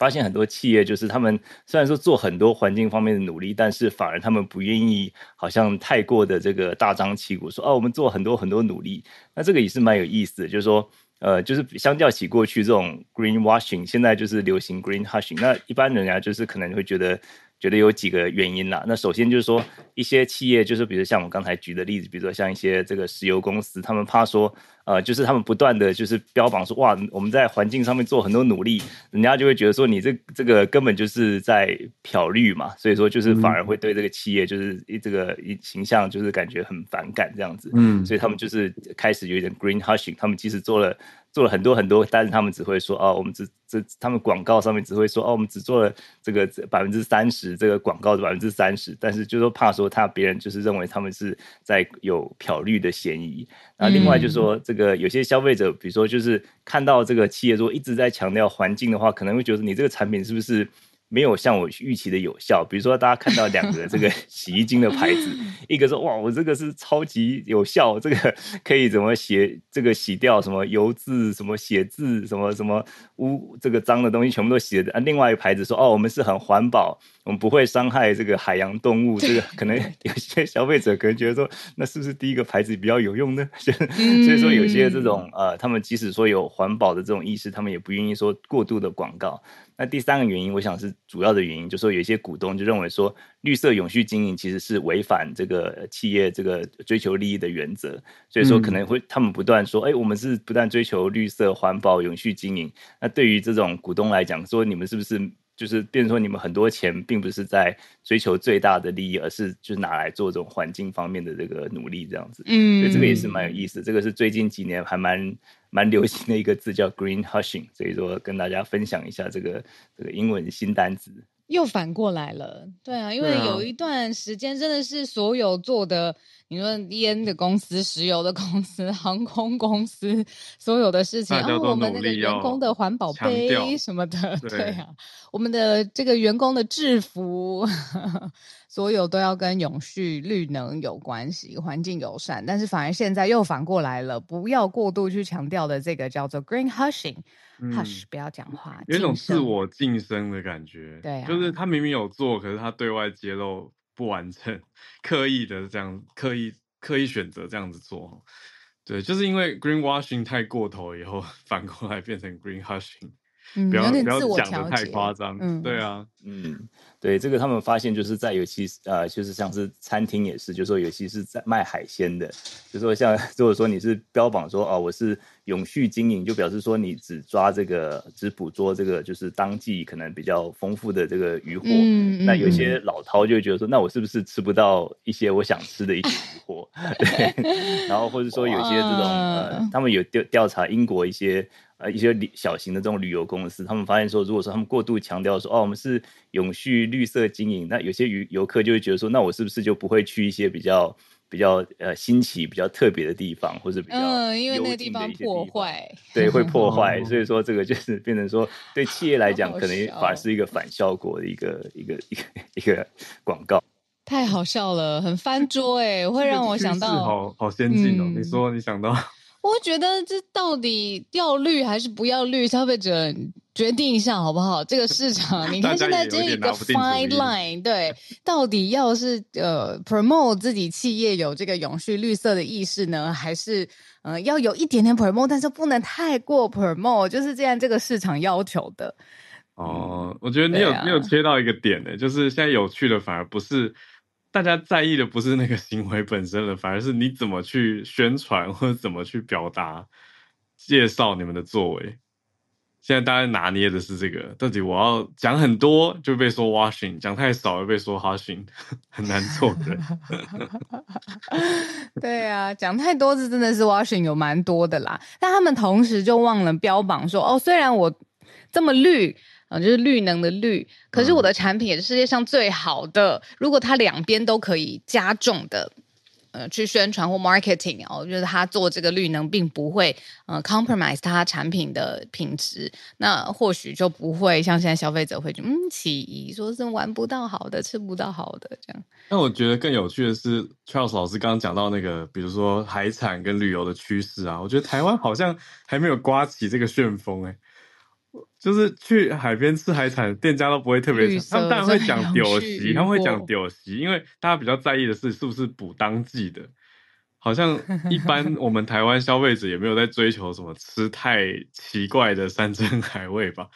发现很多企业就是他们虽然说做很多环境方面的努力，但是反而他们不愿意，好像太过的这个大张旗鼓说哦，我们做很多很多努力。那这个也是蛮有意思的，就是说，呃，就是相较起过去这种 green washing，现在就是流行 green hushing。那一般人家就是可能会觉得。觉得有几个原因啦。那首先就是说，一些企业就是，比如像我刚才举的例子，比如说像一些这个石油公司，他们怕说，呃，就是他们不断的就是标榜说，哇，我们在环境上面做很多努力，人家就会觉得说，你这这个根本就是在漂绿嘛。所以说，就是反而会对这个企业就是这个形象就是感觉很反感这样子。嗯，所以他们就是开始有一点 green hushing，他们即使做了。做了很多很多，但是他们只会说哦，我们只这他们广告上面只会说哦，我们只做了这个百分之三十，这个广告的百分之三十，但是就说怕说他别人就是认为他们是在有漂绿的嫌疑。那另外就是说，这个有些消费者，比如说就是看到这个企业说一直在强调环境的话，可能会觉得你这个产品是不是？没有像我预期的有效，比如说大家看到两个这个 洗衣精的牌子，一个说哇，我这个是超级有效，这个可以怎么洗，这个洗掉什么油渍、什么写字、什么什么污这个脏的东西全部都洗的。啊，另外一个牌子说哦，我们是很环保，我们不会伤害这个海洋动物。这个可能 有些消费者可能觉得说，那是不是第一个牌子比较有用呢？所以说有些这种呃，他们即使说有环保的这种意识，他们也不愿意说过度的广告。那第三个原因，我想是主要的原因，就是说有一些股东就认为说，绿色永续经营其实是违反这个企业这个追求利益的原则，所以说可能会他们不断说，哎，我们是不断追求绿色环保永续经营。那对于这种股东来讲，说你们是不是就是变成说你们很多钱并不是在追求最大的利益，而是就是拿来做这种环境方面的这个努力，这样子。嗯，所以这个也是蛮有意思。这个是最近几年还蛮蛮流行的一个字，叫 green hushing。所以说跟大家分享一下这个这个英文新单词。又反过来了，对啊，因为有一段时间真的是所有做的。你说烟的公司、石油的公司、航空公司，所有的事情，然后、哦、我们那个员工的环保杯什么的，对，对啊，我们的这个员工的制服，所有都要跟永续、绿能有关系，环境友善。但是反而现在又反过来了，不要过度去强调的这个叫做 green hushing，hush，、嗯、Hush，不要讲话，有一种自我晋升的感觉。对、啊，就是他明明有做，可是他对外揭露。不完整，刻意的这样，刻意刻意选择这样子做，对，就是因为 greenwashing 太过头以后，反过来变成 green hushing，嗯，不要不要讲的太夸张，嗯，对啊，嗯。对，这个他们发现就是在尤其呃，就是像是餐厅也是，就是说尤其是在卖海鲜的，就是说像如果说你是标榜说哦，我是永续经营，就表示说你只抓这个只捕捉这个就是当季可能比较丰富的这个渔获，嗯、那有些老饕就会觉得说，那我是不是吃不到一些我想吃的一些渔获？对，然后或者说有些这种呃，他们有调调查英国一些呃一些小型的这种旅游公司，他们发现说，如果说他们过度强调说哦，我们是永续。绿色经营，那有些游游客就会觉得说，那我是不是就不会去一些比较比较呃新奇、比较特别的地方，或者比较嗯，因为那个地方破坏，对，会破坏，所以说这个就是变成说，对企业来 讲，可能反而是一个反效果的一个一个一个一个广告。太好笑了，很翻桌哎，会让我想到好好先进哦。嗯、你说你想到？我觉得这到底要绿还是不要绿？消费者决定一下好不好？这个市场，你看现在这一个 fine line，对，到底要是呃 promote 自己企业有这个永续绿色的意识呢，还是呃要有一点点 promote，但是不能太过 promote，就是这样这个市场要求的。哦，我觉得你有、啊、你有切到一个点呢，就是现在有趣的反而不是。大家在意的不是那个行为本身了，反而是你怎么去宣传或者怎么去表达、介绍你们的作为。现在大家拿捏的是这个，到底我要讲很多就被说 washing，讲太少又被说 hushing，很难做的。对啊，讲太多是真的是 washing 有蛮多的啦，但他们同时就忘了标榜说，哦，虽然我这么绿。啊，就是绿能的绿，可是我的产品也是世界上最好的。嗯、如果它两边都可以加重的，呃，去宣传或 marketing 哦，就是他做这个绿能并不会呃 compromise 他产品的品质，那或许就不会像现在消费者会觉得嗯起疑，说是玩不到好的，吃不到好的这样。那我觉得更有趣的是，Charles 老师刚刚讲到那个，比如说海产跟旅游的趋势啊，我觉得台湾好像还没有刮起这个旋风哎、欸。就是去海边吃海产，店家都不会特别，他们当然会讲丢席，他们会讲丢席，因为大家比较在意的是是不是补当季的。好像一般 我们台湾消费者也没有在追求什么吃太奇怪的山珍海味吧。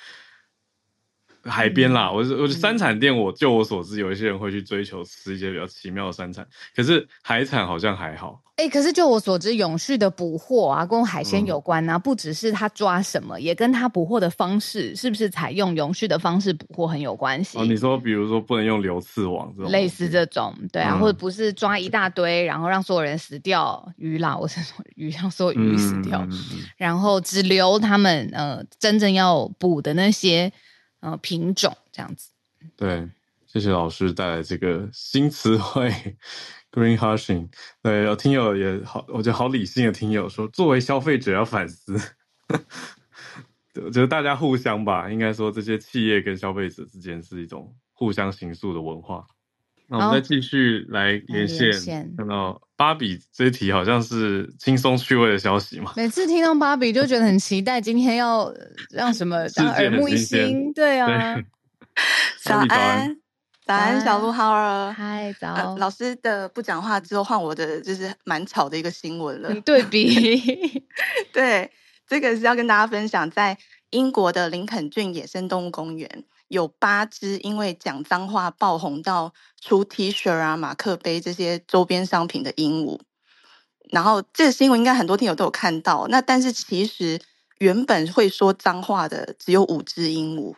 海边啦，我我三产店，我就我所知，有一些人会去追求吃一些比较奇妙的三产，可是海产好像还好。哎、欸，可是就我所知，永续的捕获啊，跟海鲜有关啊，嗯、不只是他抓什么，也跟他捕获的方式是不是采用永续的方式捕获很有关系。哦，你说比如说不能用流刺网这种，类似这种，对啊，嗯、或者不是抓一大堆，然后让所有人死掉鱼啦，我是说鱼 让所有鱼死掉，嗯、然后只留他们呃真正要捕的那些。呃，品种这样子。对，谢谢老师带来这个新词汇，green hushing。对，有听友也好，我觉得好理性的听友说，作为消费者要反思。我觉得大家互相吧，应该说这些企业跟消费者之间是一种互相行诉的文化。那我们再继续来连线，连线看到芭比这一题好像是轻松趣味的消息嘛？每次听到芭比就觉得很期待，今天要让什么让耳目一新？对啊，对早安，早安，小鹿好儿，嗨，早、呃。老师的不讲话之后，换我的就是蛮吵的一个新闻了。对比，对，这个是要跟大家分享，在英国的林肯郡野生动物公园。有八只因为讲脏话爆红到出 T 恤啊、马克杯这些周边商品的鹦鹉，然后这个新闻应该很多听友都有看到。那但是其实原本会说脏话的只有五只鹦鹉，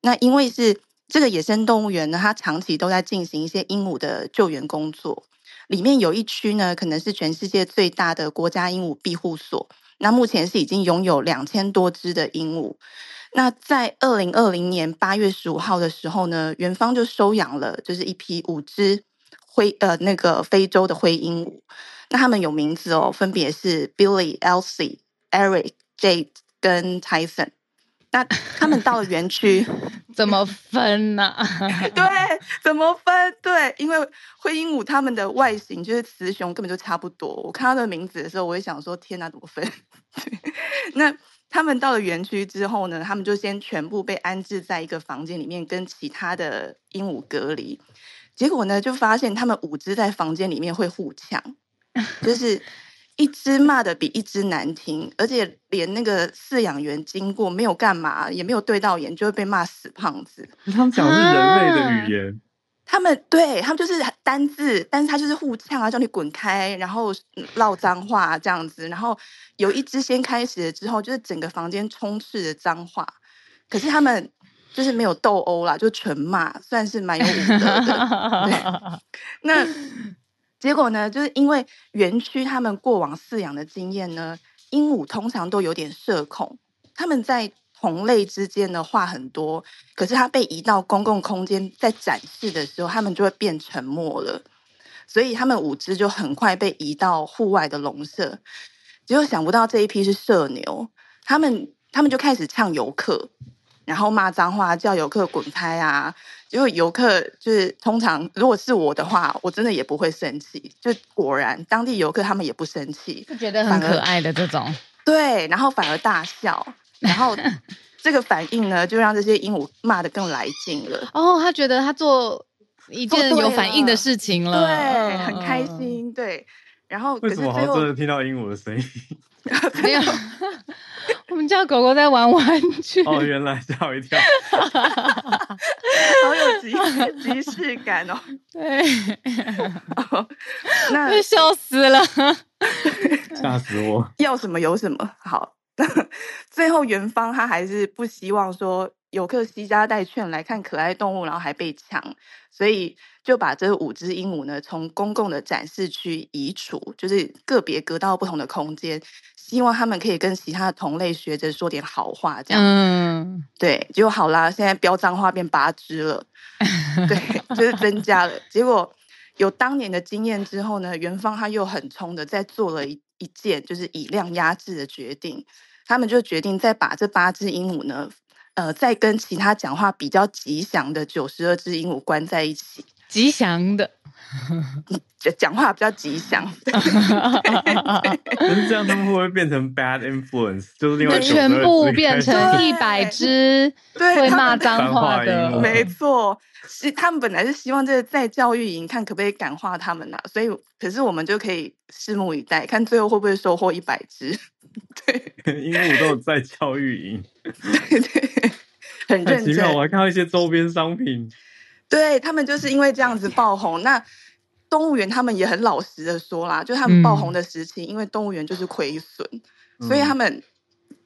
那因为是这个野生动物园呢，它长期都在进行一些鹦鹉的救援工作。里面有一区呢，可能是全世界最大的国家鹦鹉庇护所。那目前是已经拥有两千多只的鹦鹉。那在二零二零年八月十五号的时候呢，园方就收养了，就是一批五只灰呃那个非洲的灰鹦鹉。那他们有名字哦，分别是 Billy、Elsie、Eric、Jade 跟 Tyson。那他们到了园区，怎么分呢、啊？对，怎么分？对，因为灰鹦鹉它们的外形就是雌雄根本就差不多。我看到的名字的时候，我也想说：天哪，怎么分？那他们到了园区之后呢？他们就先全部被安置在一个房间里面，跟其他的鹦鹉隔离。结果呢，就发现他们五只在房间里面会互呛，就是。一只骂的比一只难听，而且连那个饲养员经过没有干嘛，也没有对到眼，就会被骂死胖子。他们讲的是人类的语言，啊、他们对他们就是单字，但是他就是互呛啊，叫你滚开，然后唠脏话这样子。然后有一只先开始了之后，就是整个房间充斥着脏话，可是他们就是没有斗殴啦，就纯骂，算是蛮有武德的。那。结果呢，就是因为园区他们过往饲养的经验呢，鹦鹉通常都有点社恐，他们在同类之间的话很多，可是它被移到公共空间在展示的时候，他们就会变沉默了，所以他们五只就很快被移到户外的笼舍。结果想不到这一批是社牛，他们他们就开始呛游客，然后骂脏话，叫游客滚开啊。结果游客就是通常，如果是我的话，我真的也不会生气。就果然，当地游客他们也不生气，就觉得很可爱的这种。对，然后反而大笑，然后这个反应呢，就让这些鹦鹉骂得更来劲了。哦，他觉得他做一件有反应的事情了，对，嗯、很开心。对，然后为什么好像真的听到鹦鹉的声音？没有，我们家狗狗在玩玩具。哦，原来吓我一跳，好有即 即视感哦。对，那笑死了，吓死我！要什么有什么。好，最后元芳他还是不希望说游客携家带券来看可爱动物，然后还被抢，所以就把这五只鹦鹉呢从公共的展示区移除，就是个别隔到不同的空间。希望他们可以跟其他的同类学着说点好话，这样。嗯，对，就好啦，现在飙脏话变八只了，对，就是增加了。结果有当年的经验之后呢，元芳他又很冲的再做了一一件就是以量压制的决定，他们就决定再把这八只鹦鹉呢，呃，再跟其他讲话比较吉祥的九十二只鹦鹉关在一起。吉祥的，讲 讲话比较吉祥。可是这样，他们会不会变成 bad influence？就是另外全部变成一百只会骂脏话的，没错。是他们本来是希望这个在教育营看可不可以感化他们呐、啊，所以可是我们就可以拭目以待，看最后会不会收获一百只。对，因为我都有在教育营，对对，很认真。我还看到一些周边商品。对，他们就是因为这样子爆红，那动物园他们也很老实的说啦，就他们爆红的时期，嗯、因为动物园就是亏损，所以他们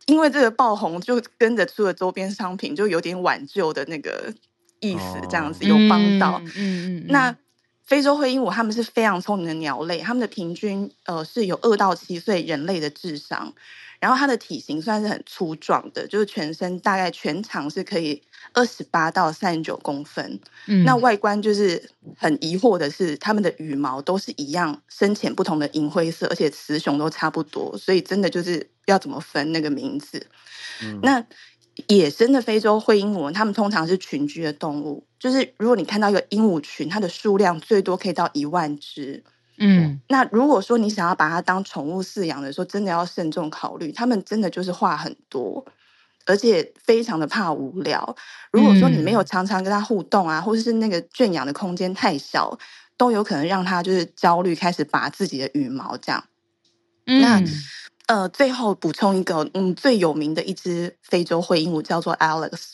因为这个爆红，就跟着出了周边商品，就有点挽救的那个意思，这样子、哦、有帮到。嗯嗯，嗯那非洲灰鹦鹉它们是非常聪明的鸟类，它们的平均呃是有二到七岁人类的智商。然后它的体型算是很粗壮的，就是全身大概全长是可以二十八到三十九公分。嗯，那外观就是很疑惑的是，它们的羽毛都是一样深浅不同的银灰色，而且雌雄都差不多，所以真的就是要怎么分那个名字。嗯，那野生的非洲灰鹦鹉，它们通常是群居的动物，就是如果你看到一个鹦鹉群，它的数量最多可以到一万只。嗯，那如果说你想要把它当宠物饲养的时候，真的要慎重考虑。它们真的就是话很多，而且非常的怕无聊。如果说你没有常常跟它互动啊，或者是那个圈养的空间太小，都有可能让它就是焦虑，开始拔自己的羽毛这样。嗯、那呃，最后补充一个，嗯，最有名的一只非洲灰鹦鹉叫做 Alex。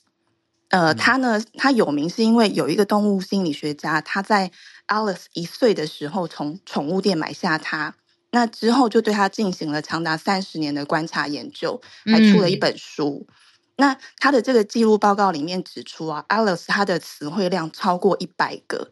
呃，它呢，它有名是因为有一个动物心理学家，他在 Alex 一岁的时候从宠物店买下它，那之后就对他进行了长达三十年的观察研究，还出了一本书。嗯、那他的这个记录报告里面指出啊，Alice 他的词汇量超过一百个，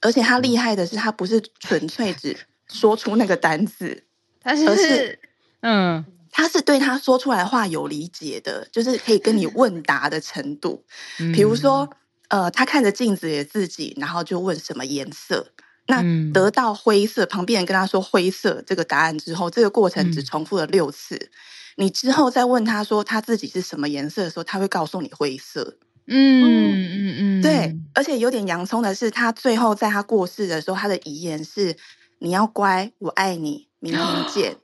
而且他厉害的是，他不是纯粹只说出那个单字，他是，而是嗯，他是对他说出来话有理解的，就是可以跟你 问答的程度。嗯、比如说，呃，他看着镜子里的自己，然后就问什么颜色，那得到灰色，旁边人跟他说灰色这个答案之后，这个过程只重复了六次。嗯你之后再问他说他自己是什么颜色的时候，他会告诉你灰色。嗯嗯嗯，对。而且有点洋葱的是，他最后在他过世的时候，他的遗言是：“你要乖，我爱你，明天见。”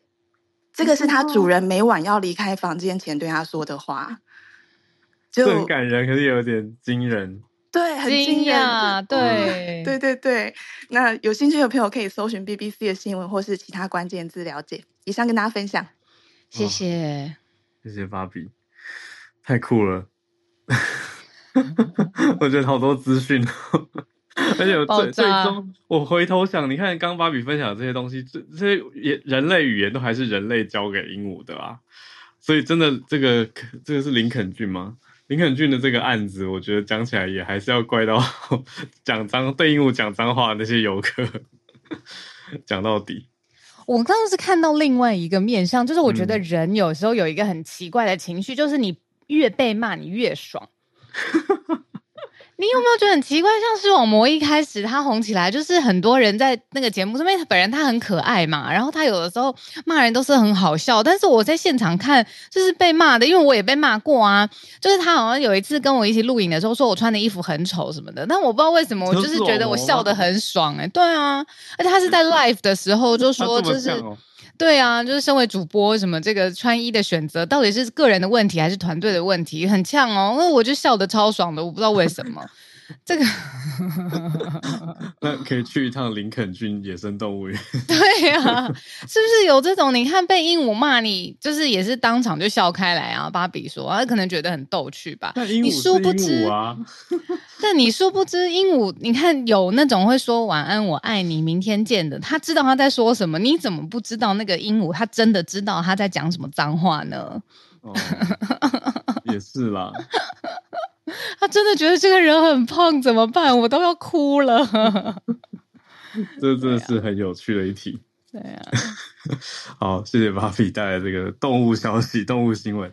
这个是他主人每晚要离开房间前对他说的话。就很感人，可是有点惊人。对，很惊讶。对，对对对。那有兴趣的朋友可以搜寻 BBC 的新闻或是其他关键字了解。以上跟大家分享。谢谢，哦、谢谢芭比，太酷了！我觉得好多资讯，而且我最最终我回头想，你看刚芭比分享的这些东西，这这些人类语言都还是人类教给鹦鹉的啊，所以真的这个这个是林肯郡吗？林肯郡的这个案子，我觉得讲起来也还是要怪到 讲脏对鹦鹉讲脏话的那些游客，讲到底。我刚刚是看到另外一个面向，就是我觉得人有时候有一个很奇怪的情绪，嗯、就是你越被骂，你越爽。你有没有觉得很奇怪？像视网膜一开始他红起来，就是很多人在那个节目上面，本人他很可爱嘛，然后他有的时候骂人都是很好笑。但是我在现场看，就是被骂的，因为我也被骂过啊。就是他好像有一次跟我一起录影的时候，说我穿的衣服很丑什么的，但我不知道为什么，我就是觉得我笑得很爽哎、欸。对啊，而且他是在 live 的时候就说就是。对啊，就是身为主播，什么这个穿衣的选择到底是个人的问题还是团队的问题？很呛哦，那我就笑得超爽的，我不知道为什么。这个，那可以去一趟林肯郡野生动物园。对啊，是不是有这种？你看被鹦鹉骂你，就是也是当场就笑开来啊。芭比说，他可能觉得很逗趣吧。那鹦鹉是鹦鹉啊。但你殊不知，鹦鹉，你看有那种会说晚安，我爱你，明天见的，他知道他在说什么。你怎么不知道那个鹦鹉，他真的知道他在讲什么脏话呢？哦，也是啦。他真的觉得这个人很胖，怎么办？我都要哭了。这真的是很有趣的一题。对啊。好，谢谢芭比带来这个动物消息、动物新闻。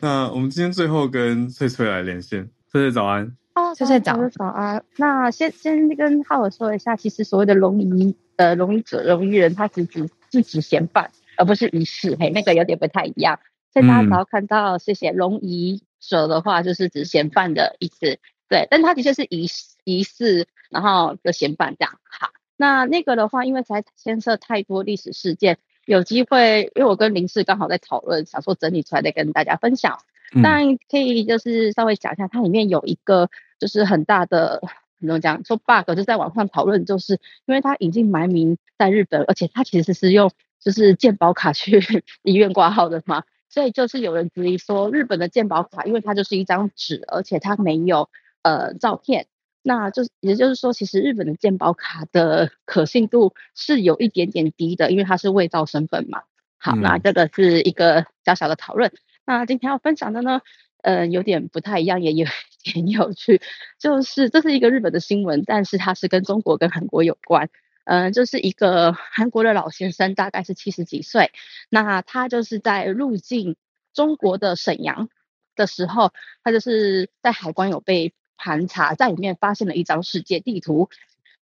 那我们今天最后跟翠翠来连线。翠翠早安。哦，翠翠早早安。那先先跟浩尔说一下，其实所谓的龙仪呃龙仪者、龙仪人，他只指是指嫌犯，而不是仪式。嘿，那个有点不太一样。所以大家只要看到谢谢龙仪。者的话就是指嫌犯的意思，对，但他的确是疑疑似，然后的嫌犯这样。好，那那个的话，因为才牵涉太多历史事件，有机会，因为我跟林氏刚好在讨论，想说整理出来再跟大家分享。但可以就是稍微讲一下，它里面有一个就是很大的怎么讲说 bug，就在网上讨论，就是因为他已经埋名在日本，而且他其实是用就是健保卡去 医院挂号的嘛。所以就是有人质疑说，日本的鉴宝卡，因为它就是一张纸，而且它没有呃照片，那就也就是说，其实日本的鉴宝卡的 可信度是有一点点低的，因为它是伪造身份嘛。好，那这个是一个小小的讨论。那今天要分享的呢，呃，有点不太一样，也有 点有趣，就是这是一个日本的新闻，但是它是跟中国跟韩国有关。嗯，就是一个韩国的老先生，大概是七十几岁。那他就是在入境中国的沈阳的时候，他就是在海关有被盘查，在里面发现了一张世界地图，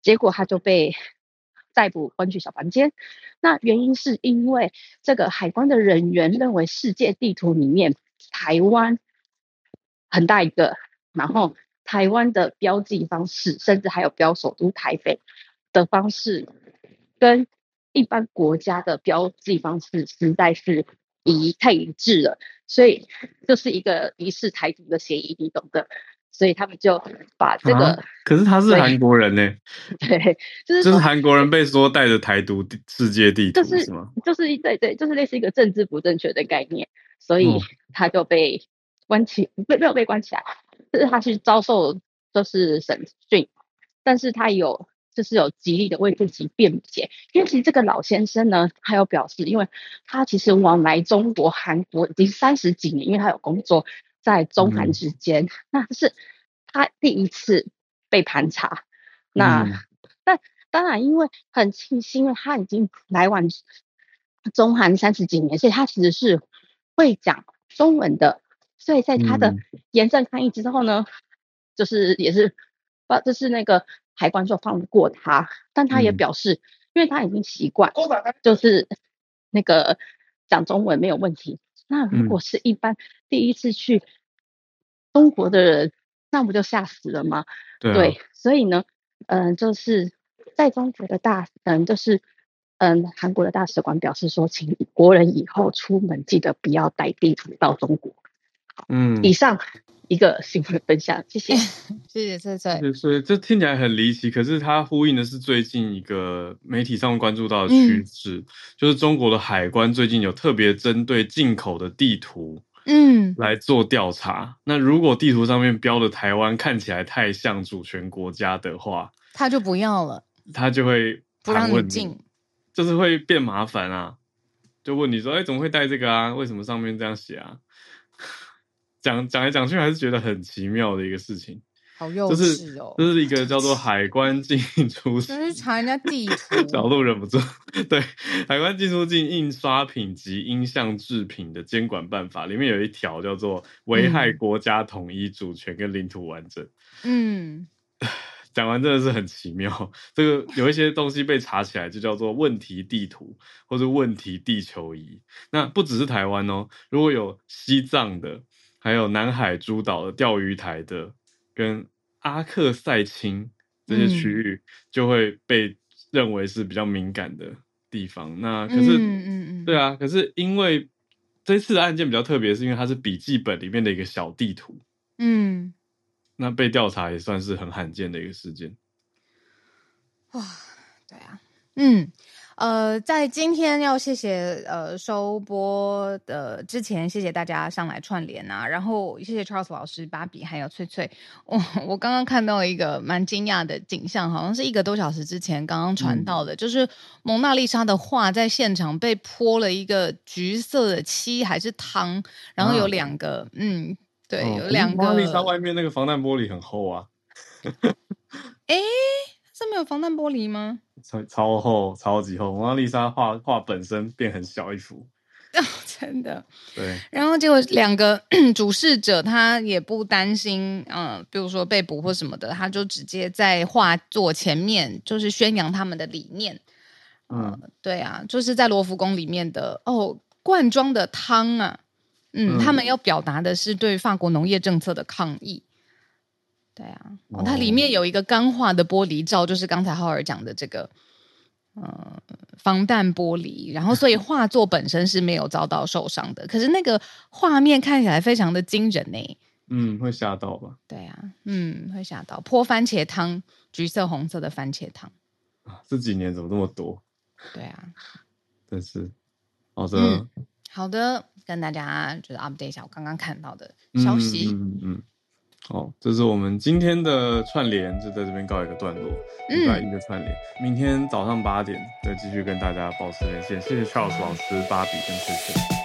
结果他就被逮捕关去小房间。那原因是因为这个海关的人员认为世界地图里面台湾很大一个，然后台湾的标记方式，甚至还有标首都台北。的方式跟一般国家的标记方式实在是一太一致了，所以就是一个疑似台独的嫌疑，你懂的。所以他们就把这个，啊、可是他是韩国人呢，对，就是就是韩国人被说带着台独世界地图，就是吗？就是对对，就是类似一个政治不正确的概念，所以他就被关起，没、嗯、没有被关起来，就是他去遭受就是审讯，但是他有。就是有极力的为自己辩解，因为其实这个老先生呢，他有表示，因为他其实往来中国、韩国已经三十几年，因为他有工作，在中韩之间，嗯、那是他第一次被盘查。那、嗯、但当然，因为很庆幸，因为他已经来往中韩三十几年，所以他其实是会讲中文的。所以在他的严正抗议之后呢，嗯、就是也是，不，就是那个海关就放过他，但他也表示，嗯、因为他已经习惯，就是那个讲中文没有问题。那如果是一般第一次去中国的人，嗯、那不就吓死了吗？对，啊、对，所以呢，嗯、呃，就是在中国的大，嗯，就是嗯，韩国的大使馆表示说，请国人以后出门记得不要带地图到中国。嗯，以上一个新闻分享，谢谢，谢谢翠翠。所以这听起来很离奇，可是它呼应的是最近一个媒体上关注到的趋势，嗯、就是中国的海关最近有特别针对进口的地图，嗯，来做调查。嗯、那如果地图上面标的台湾看起来太像主权国家的话，他就不要了，他就会不让你进，就是会变麻烦啊。就问你说，哎、欸，怎么会带这个啊？为什么上面这样写啊？讲讲来讲去，还是觉得很奇妙的一个事情。好幼稚哦！这是一个叫做海关进出，就是查人家地 图，小鹿忍不住。对，海关进出境印刷品及音像制品的监管办法里面有一条叫做危害国家统一主权跟领土完整。嗯，讲完真的是很奇妙。这个有一些东西被查起来，就叫做问题地图或者问题地球仪。那不只是台湾哦，如果有西藏的。还有南海诸岛的钓鱼台的，跟阿克塞钦这些区域，就会被认为是比较敏感的地方。嗯、那可是，嗯嗯嗯对啊，可是因为这次的案件比较特别，是因为它是笔记本里面的一个小地图。嗯，那被调查也算是很罕见的一个事件。哇，对啊，嗯。呃，在今天要谢谢呃收播的之前，谢谢大家上来串联啊，然后谢谢 Charles 老师、芭比还有翠翠。我我刚刚看到了一个蛮惊讶的景象，好像是一个多小时之前刚刚传到的，嗯、就是蒙娜丽莎的画在现场被泼了一个橘色的漆还是汤，然后有两个，啊、嗯，对，哦、有两个。蒙娜丽莎外面那个防弹玻璃很厚啊。哎。这没有防弹玻璃吗？超超厚，超级厚。蒙娜丽莎画画本身变很小一幅，哦，真的。对。然后结果两个 主事者他也不担心，嗯、呃，比如说被捕或什么的，他就直接在画作前面就是宣扬他们的理念。呃、嗯，对啊，就是在罗浮宫里面的哦，罐装的汤啊，嗯，嗯他们要表达的是对法国农业政策的抗议。对啊，哦，它里面有一个钢化的玻璃罩，就是刚才浩尔讲的这个，呃，防弹玻璃。然后，所以 画作本身是没有遭到受伤的。可是那个画面看起来非常的惊人呢。嗯，会吓到吧？对啊，嗯，会吓到。泼番茄汤，橘色红色的番茄汤。这几年怎么这么多？对啊，真是好的，嗯，好的，跟大家就是 update 一下我刚刚看到的消息。嗯嗯。嗯嗯好，这是我们今天的串联，就在这边告一个段落。礼拜一的串联，明天早上八点再继续跟大家保持连线。谢谢 Charles 老师、芭比跟翠翠。